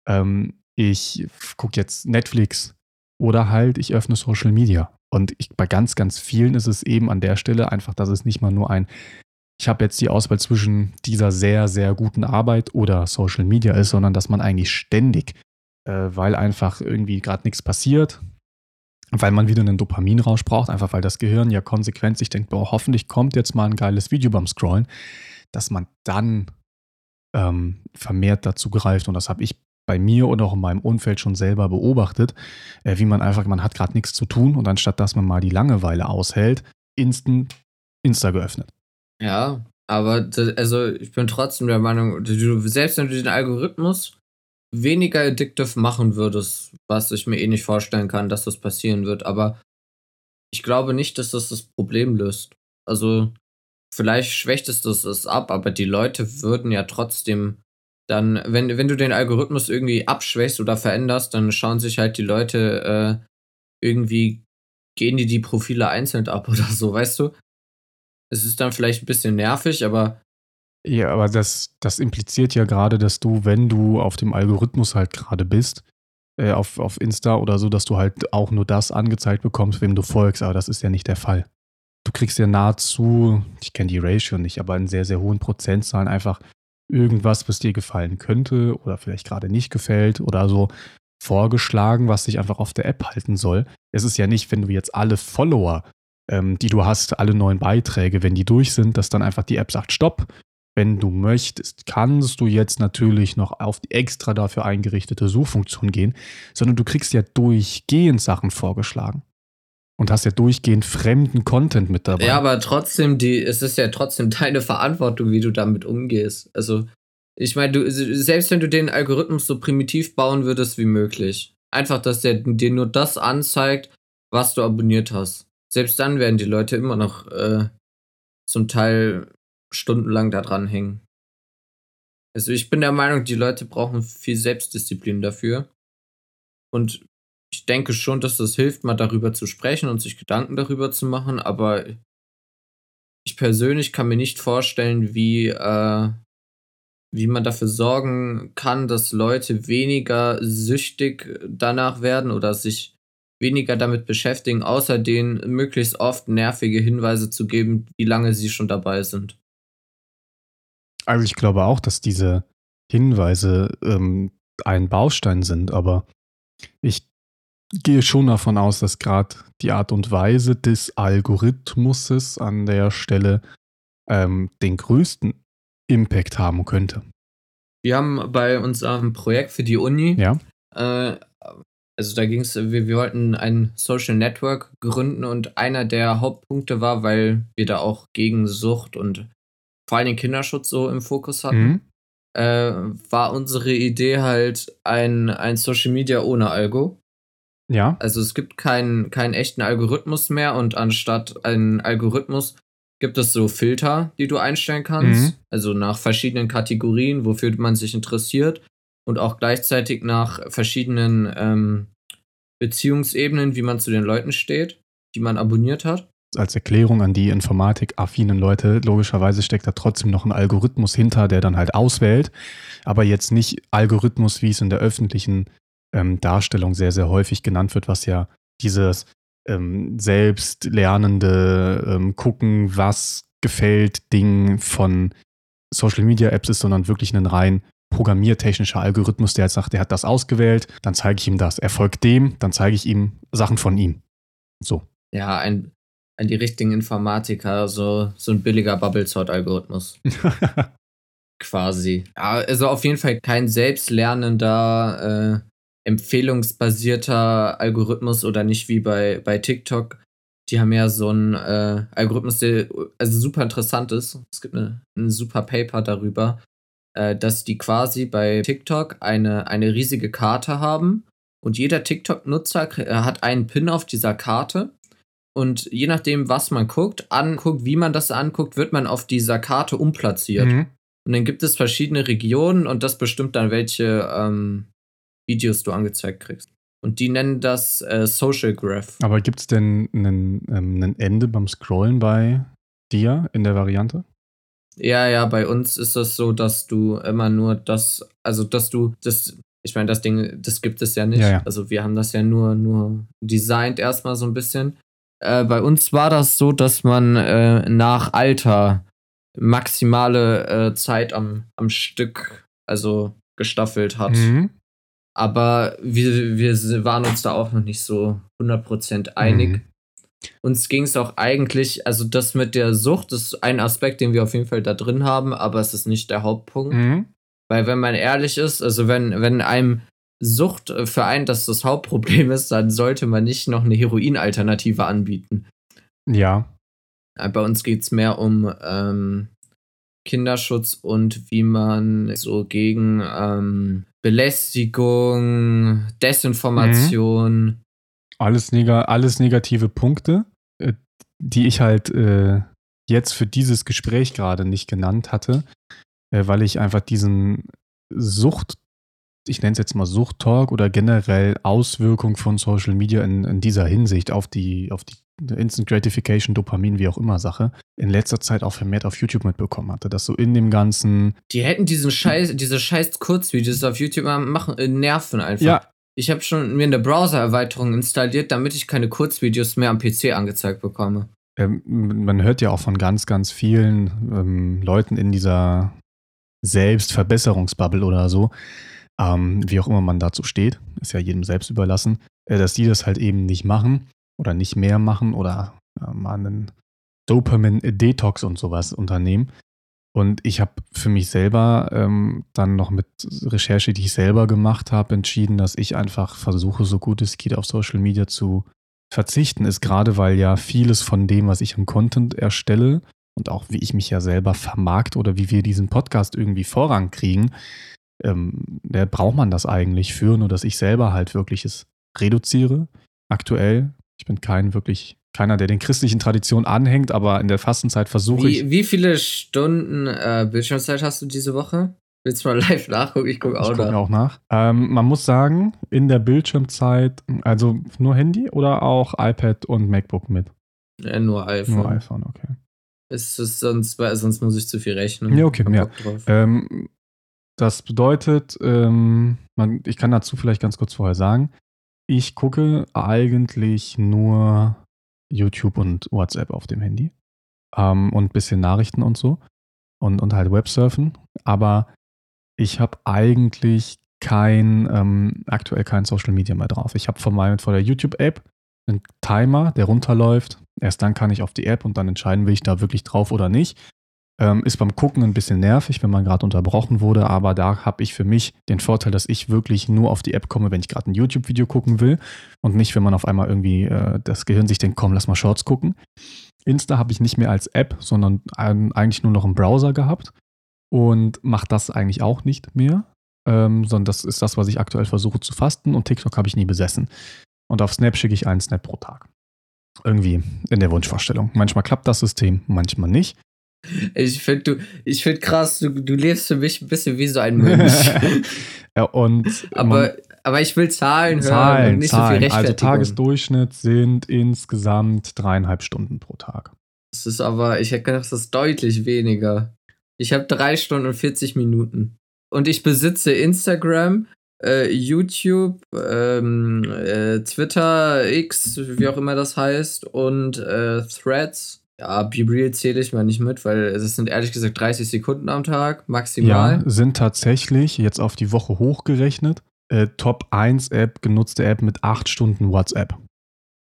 ähm, ich gucke jetzt Netflix oder halt ich öffne Social Media. Und ich, bei ganz, ganz vielen ist es eben an der Stelle einfach, dass es nicht mal nur ein, ich habe jetzt die Auswahl zwischen dieser sehr, sehr guten Arbeit oder Social Media ist, sondern dass man eigentlich ständig, äh, weil einfach irgendwie gerade nichts passiert, weil man wieder einen Dopaminrausch braucht, einfach weil das Gehirn ja konsequent sich denkt, boah, hoffentlich kommt jetzt mal ein geiles Video beim Scrollen, dass man dann ähm, vermehrt dazu greift. Und das habe ich bei mir und auch in meinem Umfeld schon selber beobachtet, äh, wie man einfach, man hat gerade nichts zu tun und anstatt dass man mal die Langeweile aushält, instant Insta geöffnet. Ja, aber das, also ich bin trotzdem der Meinung, du, selbst wenn du den Algorithmus weniger addictive machen würdest, was ich mir eh nicht vorstellen kann, dass das passieren wird, aber ich glaube nicht, dass das das Problem löst. Also vielleicht schwächt es das ab, aber die Leute würden ja trotzdem dann, wenn, wenn du den Algorithmus irgendwie abschwächst oder veränderst, dann schauen sich halt die Leute äh, irgendwie, gehen die die Profile einzeln ab [LAUGHS] oder so, weißt du? Es ist dann vielleicht ein bisschen nervig, aber. Ja, aber das, das impliziert ja gerade, dass du, wenn du auf dem Algorithmus halt gerade bist, äh, auf, auf Insta oder so, dass du halt auch nur das angezeigt bekommst, wem du folgst. Aber das ist ja nicht der Fall. Du kriegst ja nahezu, ich kenne die Ratio nicht, aber in sehr, sehr hohen Prozentzahlen einfach irgendwas, was dir gefallen könnte oder vielleicht gerade nicht gefällt oder so vorgeschlagen, was dich einfach auf der App halten soll. Es ist ja nicht, wenn du jetzt alle Follower, ähm, die du hast, alle neuen Beiträge, wenn die durch sind, dass dann einfach die App sagt, stopp. Wenn du möchtest, kannst du jetzt natürlich noch auf die extra dafür eingerichtete Suchfunktion gehen, sondern du kriegst ja durchgehend Sachen vorgeschlagen und hast ja durchgehend fremden Content mit dabei. Ja, aber trotzdem, die, es ist ja trotzdem deine Verantwortung, wie du damit umgehst. Also, ich meine, du, selbst wenn du den Algorithmus so primitiv bauen würdest wie möglich, einfach, dass der dir nur das anzeigt, was du abonniert hast. Selbst dann werden die Leute immer noch äh, zum Teil stundenlang da dran hängen. Also ich bin der Meinung, die Leute brauchen viel Selbstdisziplin dafür. Und ich denke schon, dass das hilft, mal darüber zu sprechen und sich Gedanken darüber zu machen, aber ich persönlich kann mir nicht vorstellen, wie, äh, wie man dafür sorgen kann, dass Leute weniger süchtig danach werden oder sich weniger damit beschäftigen, außer denen möglichst oft nervige Hinweise zu geben, wie lange sie schon dabei sind. Also ich glaube auch, dass diese Hinweise ähm, ein Baustein sind, aber ich gehe schon davon aus, dass gerade die Art und Weise des Algorithmuses an der Stelle ähm, den größten Impact haben könnte. Wir haben bei unserem Projekt für die Uni, ja. äh, also da ging es, wir, wir wollten ein Social Network gründen und einer der Hauptpunkte war, weil wir da auch gegen Sucht und vor allem den Kinderschutz so im Fokus hatten, mhm. äh, war unsere Idee halt ein, ein Social Media ohne Algo. Ja. Also es gibt keinen, keinen echten Algorithmus mehr und anstatt einen Algorithmus gibt es so Filter, die du einstellen kannst. Mhm. Also nach verschiedenen Kategorien, wofür man sich interessiert und auch gleichzeitig nach verschiedenen ähm, Beziehungsebenen, wie man zu den Leuten steht, die man abonniert hat. Als Erklärung an die informatikaffinen Leute, logischerweise steckt da trotzdem noch ein Algorithmus hinter, der dann halt auswählt, aber jetzt nicht Algorithmus, wie es in der öffentlichen ähm, Darstellung sehr, sehr häufig genannt wird, was ja dieses ähm, selbstlernende ähm, Gucken, was gefällt, Ding von Social Media Apps ist, sondern wirklich ein rein programmiertechnischer Algorithmus, der jetzt sagt, der hat das ausgewählt, dann zeige ich ihm das. Er folgt dem, dann zeige ich ihm Sachen von ihm. So. Ja, ein, ein die richtigen Informatiker, so, so ein billiger Bubble-Sort-Algorithmus. [LAUGHS] Quasi. Also auf jeden Fall kein selbstlernender, äh, empfehlungsbasierter Algorithmus oder nicht wie bei, bei TikTok. Die haben ja so einen äh, Algorithmus, der also super interessant ist. Es gibt eine, ein super Paper darüber, äh, dass die quasi bei TikTok eine, eine riesige Karte haben und jeder TikTok-Nutzer äh, hat einen Pin auf dieser Karte. Und je nachdem, was man guckt, anguckt, wie man das anguckt, wird man auf dieser Karte umplatziert. Mhm. Und dann gibt es verschiedene Regionen und das bestimmt dann, welche ähm, Videos du angezeigt kriegst. Und die nennen das äh, Social Graph. Aber gibt es denn ein ähm, Ende beim Scrollen bei dir in der Variante? Ja, ja, bei uns ist das so, dass du immer nur das, also dass du das, ich meine, das Ding, das gibt es ja nicht. Ja, ja. Also wir haben das ja nur, nur designt erstmal so ein bisschen. Äh, bei uns war das so, dass man äh, nach Alter maximale äh, Zeit am, am Stück, also gestaffelt hat. Mhm. Aber wir, wir waren uns da auch noch nicht so 100% einig. Mhm. Uns ging es auch eigentlich, also das mit der Sucht ist ein Aspekt, den wir auf jeden Fall da drin haben, aber es ist nicht der Hauptpunkt. Mhm. Weil wenn man ehrlich ist, also wenn, wenn einem Sucht für einen das das Hauptproblem [LAUGHS] ist, dann sollte man nicht noch eine Heroin-Alternative anbieten. Ja. Bei uns geht es mehr um ähm, Kinderschutz und wie man so gegen ähm, Belästigung, Desinformation. Mhm. Alles, neg alles negative Punkte, äh, die ich halt äh, jetzt für dieses Gespräch gerade nicht genannt hatte, äh, weil ich einfach diesen Sucht, ich nenne es jetzt mal Sucht-Talk oder generell Auswirkung von Social Media in, in dieser Hinsicht auf die, auf die Instant Gratification, Dopamin, wie auch immer Sache, in letzter Zeit auch vermehrt auf YouTube mitbekommen hatte. Dass so in dem ganzen. Die hätten diesen Scheiß, diese scheiß Kurzvideos auf YouTube machen, äh, nerven einfach. Ja. Ich habe schon mir eine Browser-Erweiterung installiert, damit ich keine Kurzvideos mehr am PC angezeigt bekomme. Ähm, man hört ja auch von ganz, ganz vielen ähm, Leuten in dieser Selbstverbesserungsbubble oder so, ähm, wie auch immer man dazu steht, ist ja jedem selbst überlassen, äh, dass die das halt eben nicht machen oder nicht mehr machen oder äh, mal einen Dopamin-Detox und sowas unternehmen. Und ich habe für mich selber ähm, dann noch mit Recherche, die ich selber gemacht habe, entschieden, dass ich einfach versuche, so gut es geht, auf Social Media zu verzichten. Ist gerade, weil ja vieles von dem, was ich im Content erstelle und auch wie ich mich ja selber vermarkt oder wie wir diesen Podcast irgendwie Vorrang kriegen, ähm, da braucht man das eigentlich für, nur dass ich selber halt wirklich es reduziere. Aktuell ich bin kein wirklich, keiner, der den christlichen Traditionen anhängt, aber in der Fastenzeit versuche ich. Wie viele Stunden äh, Bildschirmzeit hast du diese Woche? Willst du mal [LAUGHS] live nachgucken? Ich gucke auch, guck auch nach. Ähm, man muss sagen, in der Bildschirmzeit, also nur Handy oder auch iPad und MacBook mit? Ja, nur iPhone. Nur iPhone, okay. Ist es sonst, sonst muss ich zu viel rechnen. Ja, okay, ja. Ähm, das bedeutet, ähm, man, ich kann dazu vielleicht ganz kurz vorher sagen, ich gucke eigentlich nur YouTube und WhatsApp auf dem Handy. Ähm, und ein bisschen Nachrichten und so. Und, und halt Websurfen. Aber ich habe eigentlich kein, ähm, aktuell kein Social Media mehr drauf. Ich habe von meinem, vor der YouTube-App einen Timer, der runterläuft. Erst dann kann ich auf die App und dann entscheiden, will ich da wirklich drauf oder nicht. Ähm, ist beim Gucken ein bisschen nervig, wenn man gerade unterbrochen wurde, aber da habe ich für mich den Vorteil, dass ich wirklich nur auf die App komme, wenn ich gerade ein YouTube-Video gucken will und nicht, wenn man auf einmal irgendwie äh, das Gehirn sich denkt, komm, lass mal Shorts gucken. Insta habe ich nicht mehr als App, sondern eigentlich nur noch im Browser gehabt und mache das eigentlich auch nicht mehr, ähm, sondern das ist das, was ich aktuell versuche zu fasten und TikTok habe ich nie besessen. Und auf Snap schicke ich einen Snap pro Tag. Irgendwie in der Wunschvorstellung. Manchmal klappt das System, manchmal nicht. Ich finde du, ich finde krass, du, du lebst für mich ein bisschen wie so ein Mönch. [LAUGHS] ja, und aber, aber ich will Zahlen, Zahlen hören und nicht Zahlen. so viel Rechtfertigung. Also Tagesdurchschnitt sind insgesamt dreieinhalb Stunden pro Tag. Das ist aber, ich hätte gedacht, das ist deutlich weniger. Ich habe drei Stunden und 40 Minuten. Und ich besitze Instagram, äh, YouTube, ähm, äh, Twitter, X, wie auch immer das heißt, und äh, Threads. Ja, BeReal zähle ich mal nicht mit, weil es sind ehrlich gesagt 30 Sekunden am Tag maximal. Ja, sind tatsächlich jetzt auf die Woche hochgerechnet. Äh, Top 1 App, genutzte App mit 8 Stunden WhatsApp.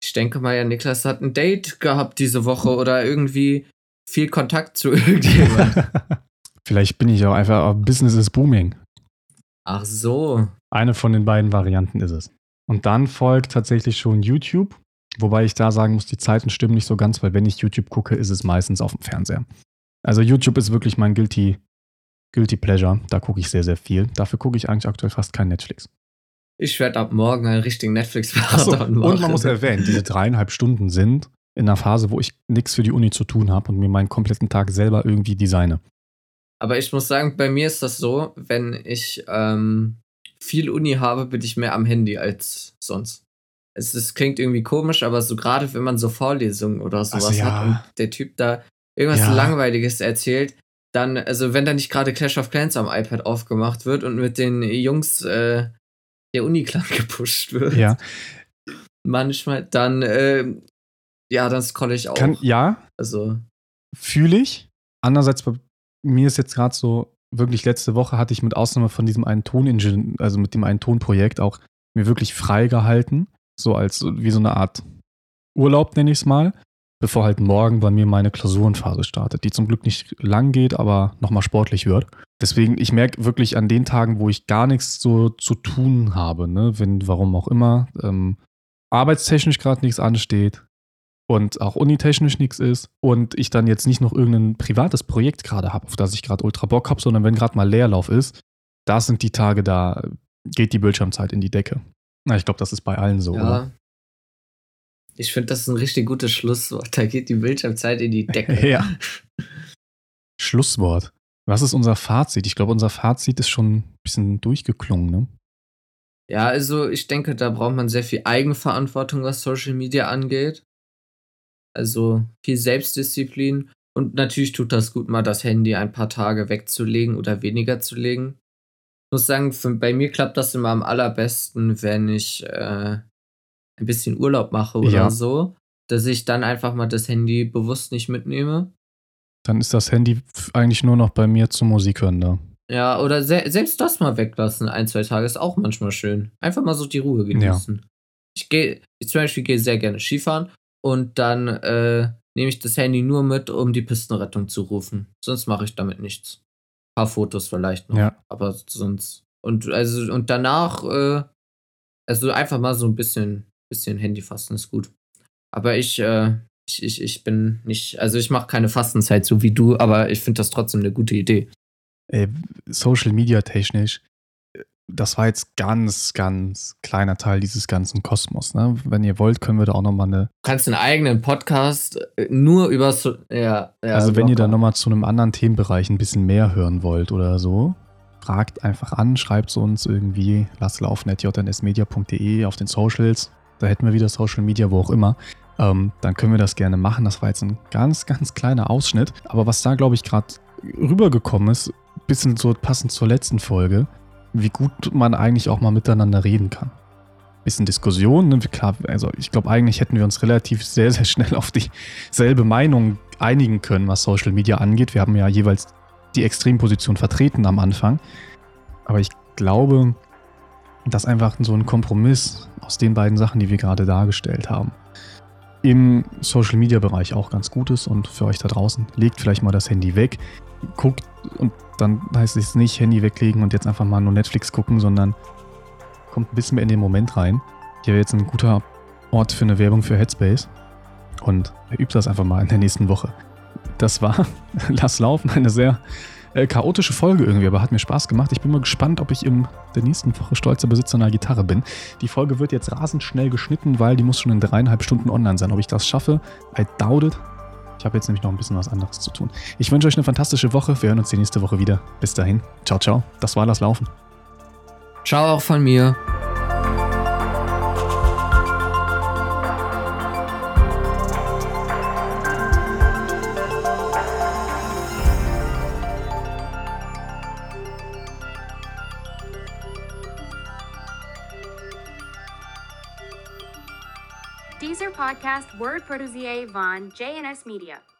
Ich denke mal, ja, Niklas hat ein Date gehabt diese Woche oder irgendwie viel Kontakt zu [LAUGHS] irgendjemandem. [LAUGHS] Vielleicht bin ich auch einfach, Business is booming. Ach so. Eine von den beiden Varianten ist es. Und dann folgt tatsächlich schon YouTube, wobei ich da sagen muss, die Zeiten stimmen nicht so ganz, weil wenn ich YouTube gucke, ist es meistens auf dem Fernseher. Also YouTube ist wirklich mein Guilty, Guilty Pleasure. Da gucke ich sehr, sehr viel. Dafür gucke ich eigentlich aktuell fast kein Netflix. Ich werde ab morgen einen richtigen Netflix-Marathon machen. Und man muss erwähnen, diese dreieinhalb Stunden sind in einer Phase, wo ich nichts für die Uni zu tun habe und mir meinen kompletten Tag selber irgendwie designe. Aber ich muss sagen, bei mir ist das so, wenn ich ähm, viel Uni habe, bin ich mehr am Handy als sonst. Es, es klingt irgendwie komisch, aber so gerade wenn man so Vorlesungen oder sowas also, ja. hat und der Typ da irgendwas ja. Langweiliges erzählt, dann, also wenn da nicht gerade Clash of Clans am iPad aufgemacht wird und mit den Jungs äh, der Uni-Clan [LAUGHS] gepusht wird. Ja. Manchmal, dann, äh, ja, dann scrolle ich auch. Kann, ja. Also. Fühle ich. Andererseits, bei mir ist jetzt gerade so, wirklich letzte Woche hatte ich mit Ausnahme von diesem einen Toningenieur, also mit dem einen Tonprojekt auch mir wirklich frei gehalten. So als, wie so eine Art Urlaub, nenne ich es mal bevor halt morgen bei mir meine Klausurenphase startet, die zum Glück nicht lang geht, aber nochmal sportlich wird. Deswegen, ich merke wirklich an den Tagen, wo ich gar nichts so zu tun habe, ne, wenn, warum auch immer, ähm, arbeitstechnisch gerade nichts ansteht und auch unitechnisch nichts ist und ich dann jetzt nicht noch irgendein privates Projekt gerade habe, auf das ich gerade ultra Bock habe, sondern wenn gerade mal Leerlauf ist, das sind die Tage, da geht die Bildschirmzeit in die Decke. Na, ich glaube, das ist bei allen so, ja. oder? Ich finde, das ist ein richtig gutes Schlusswort. Da geht die Bildschirmzeit in die Decke. [LAUGHS] ja. [LAUGHS] Schlusswort. Was ist unser Fazit? Ich glaube, unser Fazit ist schon ein bisschen durchgeklungen, ne? Ja, also ich denke, da braucht man sehr viel Eigenverantwortung, was Social Media angeht. Also viel Selbstdisziplin. Und natürlich tut das gut, mal das Handy ein paar Tage wegzulegen oder weniger zu legen. Ich muss sagen, für, bei mir klappt das immer am allerbesten, wenn ich äh, ein bisschen Urlaub mache oder ja. so, dass ich dann einfach mal das Handy bewusst nicht mitnehme. Dann ist das Handy eigentlich nur noch bei mir zum Musik hören da. Ja, oder se selbst das mal weglassen, ein, zwei Tage, ist auch manchmal schön. Einfach mal so die Ruhe genießen. Ja. Ich gehe, ich zum Beispiel gehe sehr gerne Skifahren und dann äh, nehme ich das Handy nur mit, um die Pistenrettung zu rufen. Sonst mache ich damit nichts. Ein paar Fotos vielleicht noch, ja. aber sonst. Und also und danach, äh, also einfach mal so ein bisschen bisschen Handy fasten ist gut. Aber ich, äh, ich, ich, ich bin nicht, also ich mache keine Fastenzeit so wie du, aber ich finde das trotzdem eine gute Idee. Ey, Social Media technisch, das war jetzt ganz, ganz kleiner Teil dieses ganzen Kosmos. Ne? Wenn ihr wollt, können wir da auch nochmal eine. Du kannst einen eigenen Podcast äh, nur über. So ja, ja, also, wenn ihr da nochmal zu einem anderen Themenbereich ein bisschen mehr hören wollt oder so, fragt einfach an, schreibt es uns irgendwie. Lasst laufen at jnsmedia.de auf den Socials da hätten wir wieder Social Media, wo auch immer, ähm, dann können wir das gerne machen. Das war jetzt ein ganz, ganz kleiner Ausschnitt. Aber was da, glaube ich, gerade rübergekommen ist, bisschen so passend zur letzten Folge, wie gut man eigentlich auch mal miteinander reden kann. Bisschen Diskussion, ne? klar, also ich glaube, eigentlich hätten wir uns relativ sehr, sehr schnell auf dieselbe Meinung einigen können, was Social Media angeht. Wir haben ja jeweils die Extremposition vertreten am Anfang. Aber ich glaube, dass einfach so ein Kompromiss aus den beiden Sachen, die wir gerade dargestellt haben, im Social Media Bereich auch ganz gut ist und für euch da draußen, legt vielleicht mal das Handy weg, guckt und dann heißt es nicht Handy weglegen und jetzt einfach mal nur Netflix gucken, sondern kommt ein bisschen mehr in den Moment rein. Hier wäre jetzt ein guter Ort für eine Werbung für Headspace und übt das einfach mal in der nächsten Woche. Das war [LAUGHS] Lass laufen, eine sehr äh, chaotische Folge irgendwie, aber hat mir Spaß gemacht. Ich bin mal gespannt, ob ich in der nächsten Woche stolzer Besitzer einer Gitarre bin. Die Folge wird jetzt rasend schnell geschnitten, weil die muss schon in dreieinhalb Stunden online sein. Ob ich das schaffe, I doubt it. Ich habe jetzt nämlich noch ein bisschen was anderes zu tun. Ich wünsche euch eine fantastische Woche. Wir hören uns die nächste Woche wieder. Bis dahin. Ciao, ciao. Das war das Laufen. Ciao auch von mir. Podcast Word Produzier von JNS Media.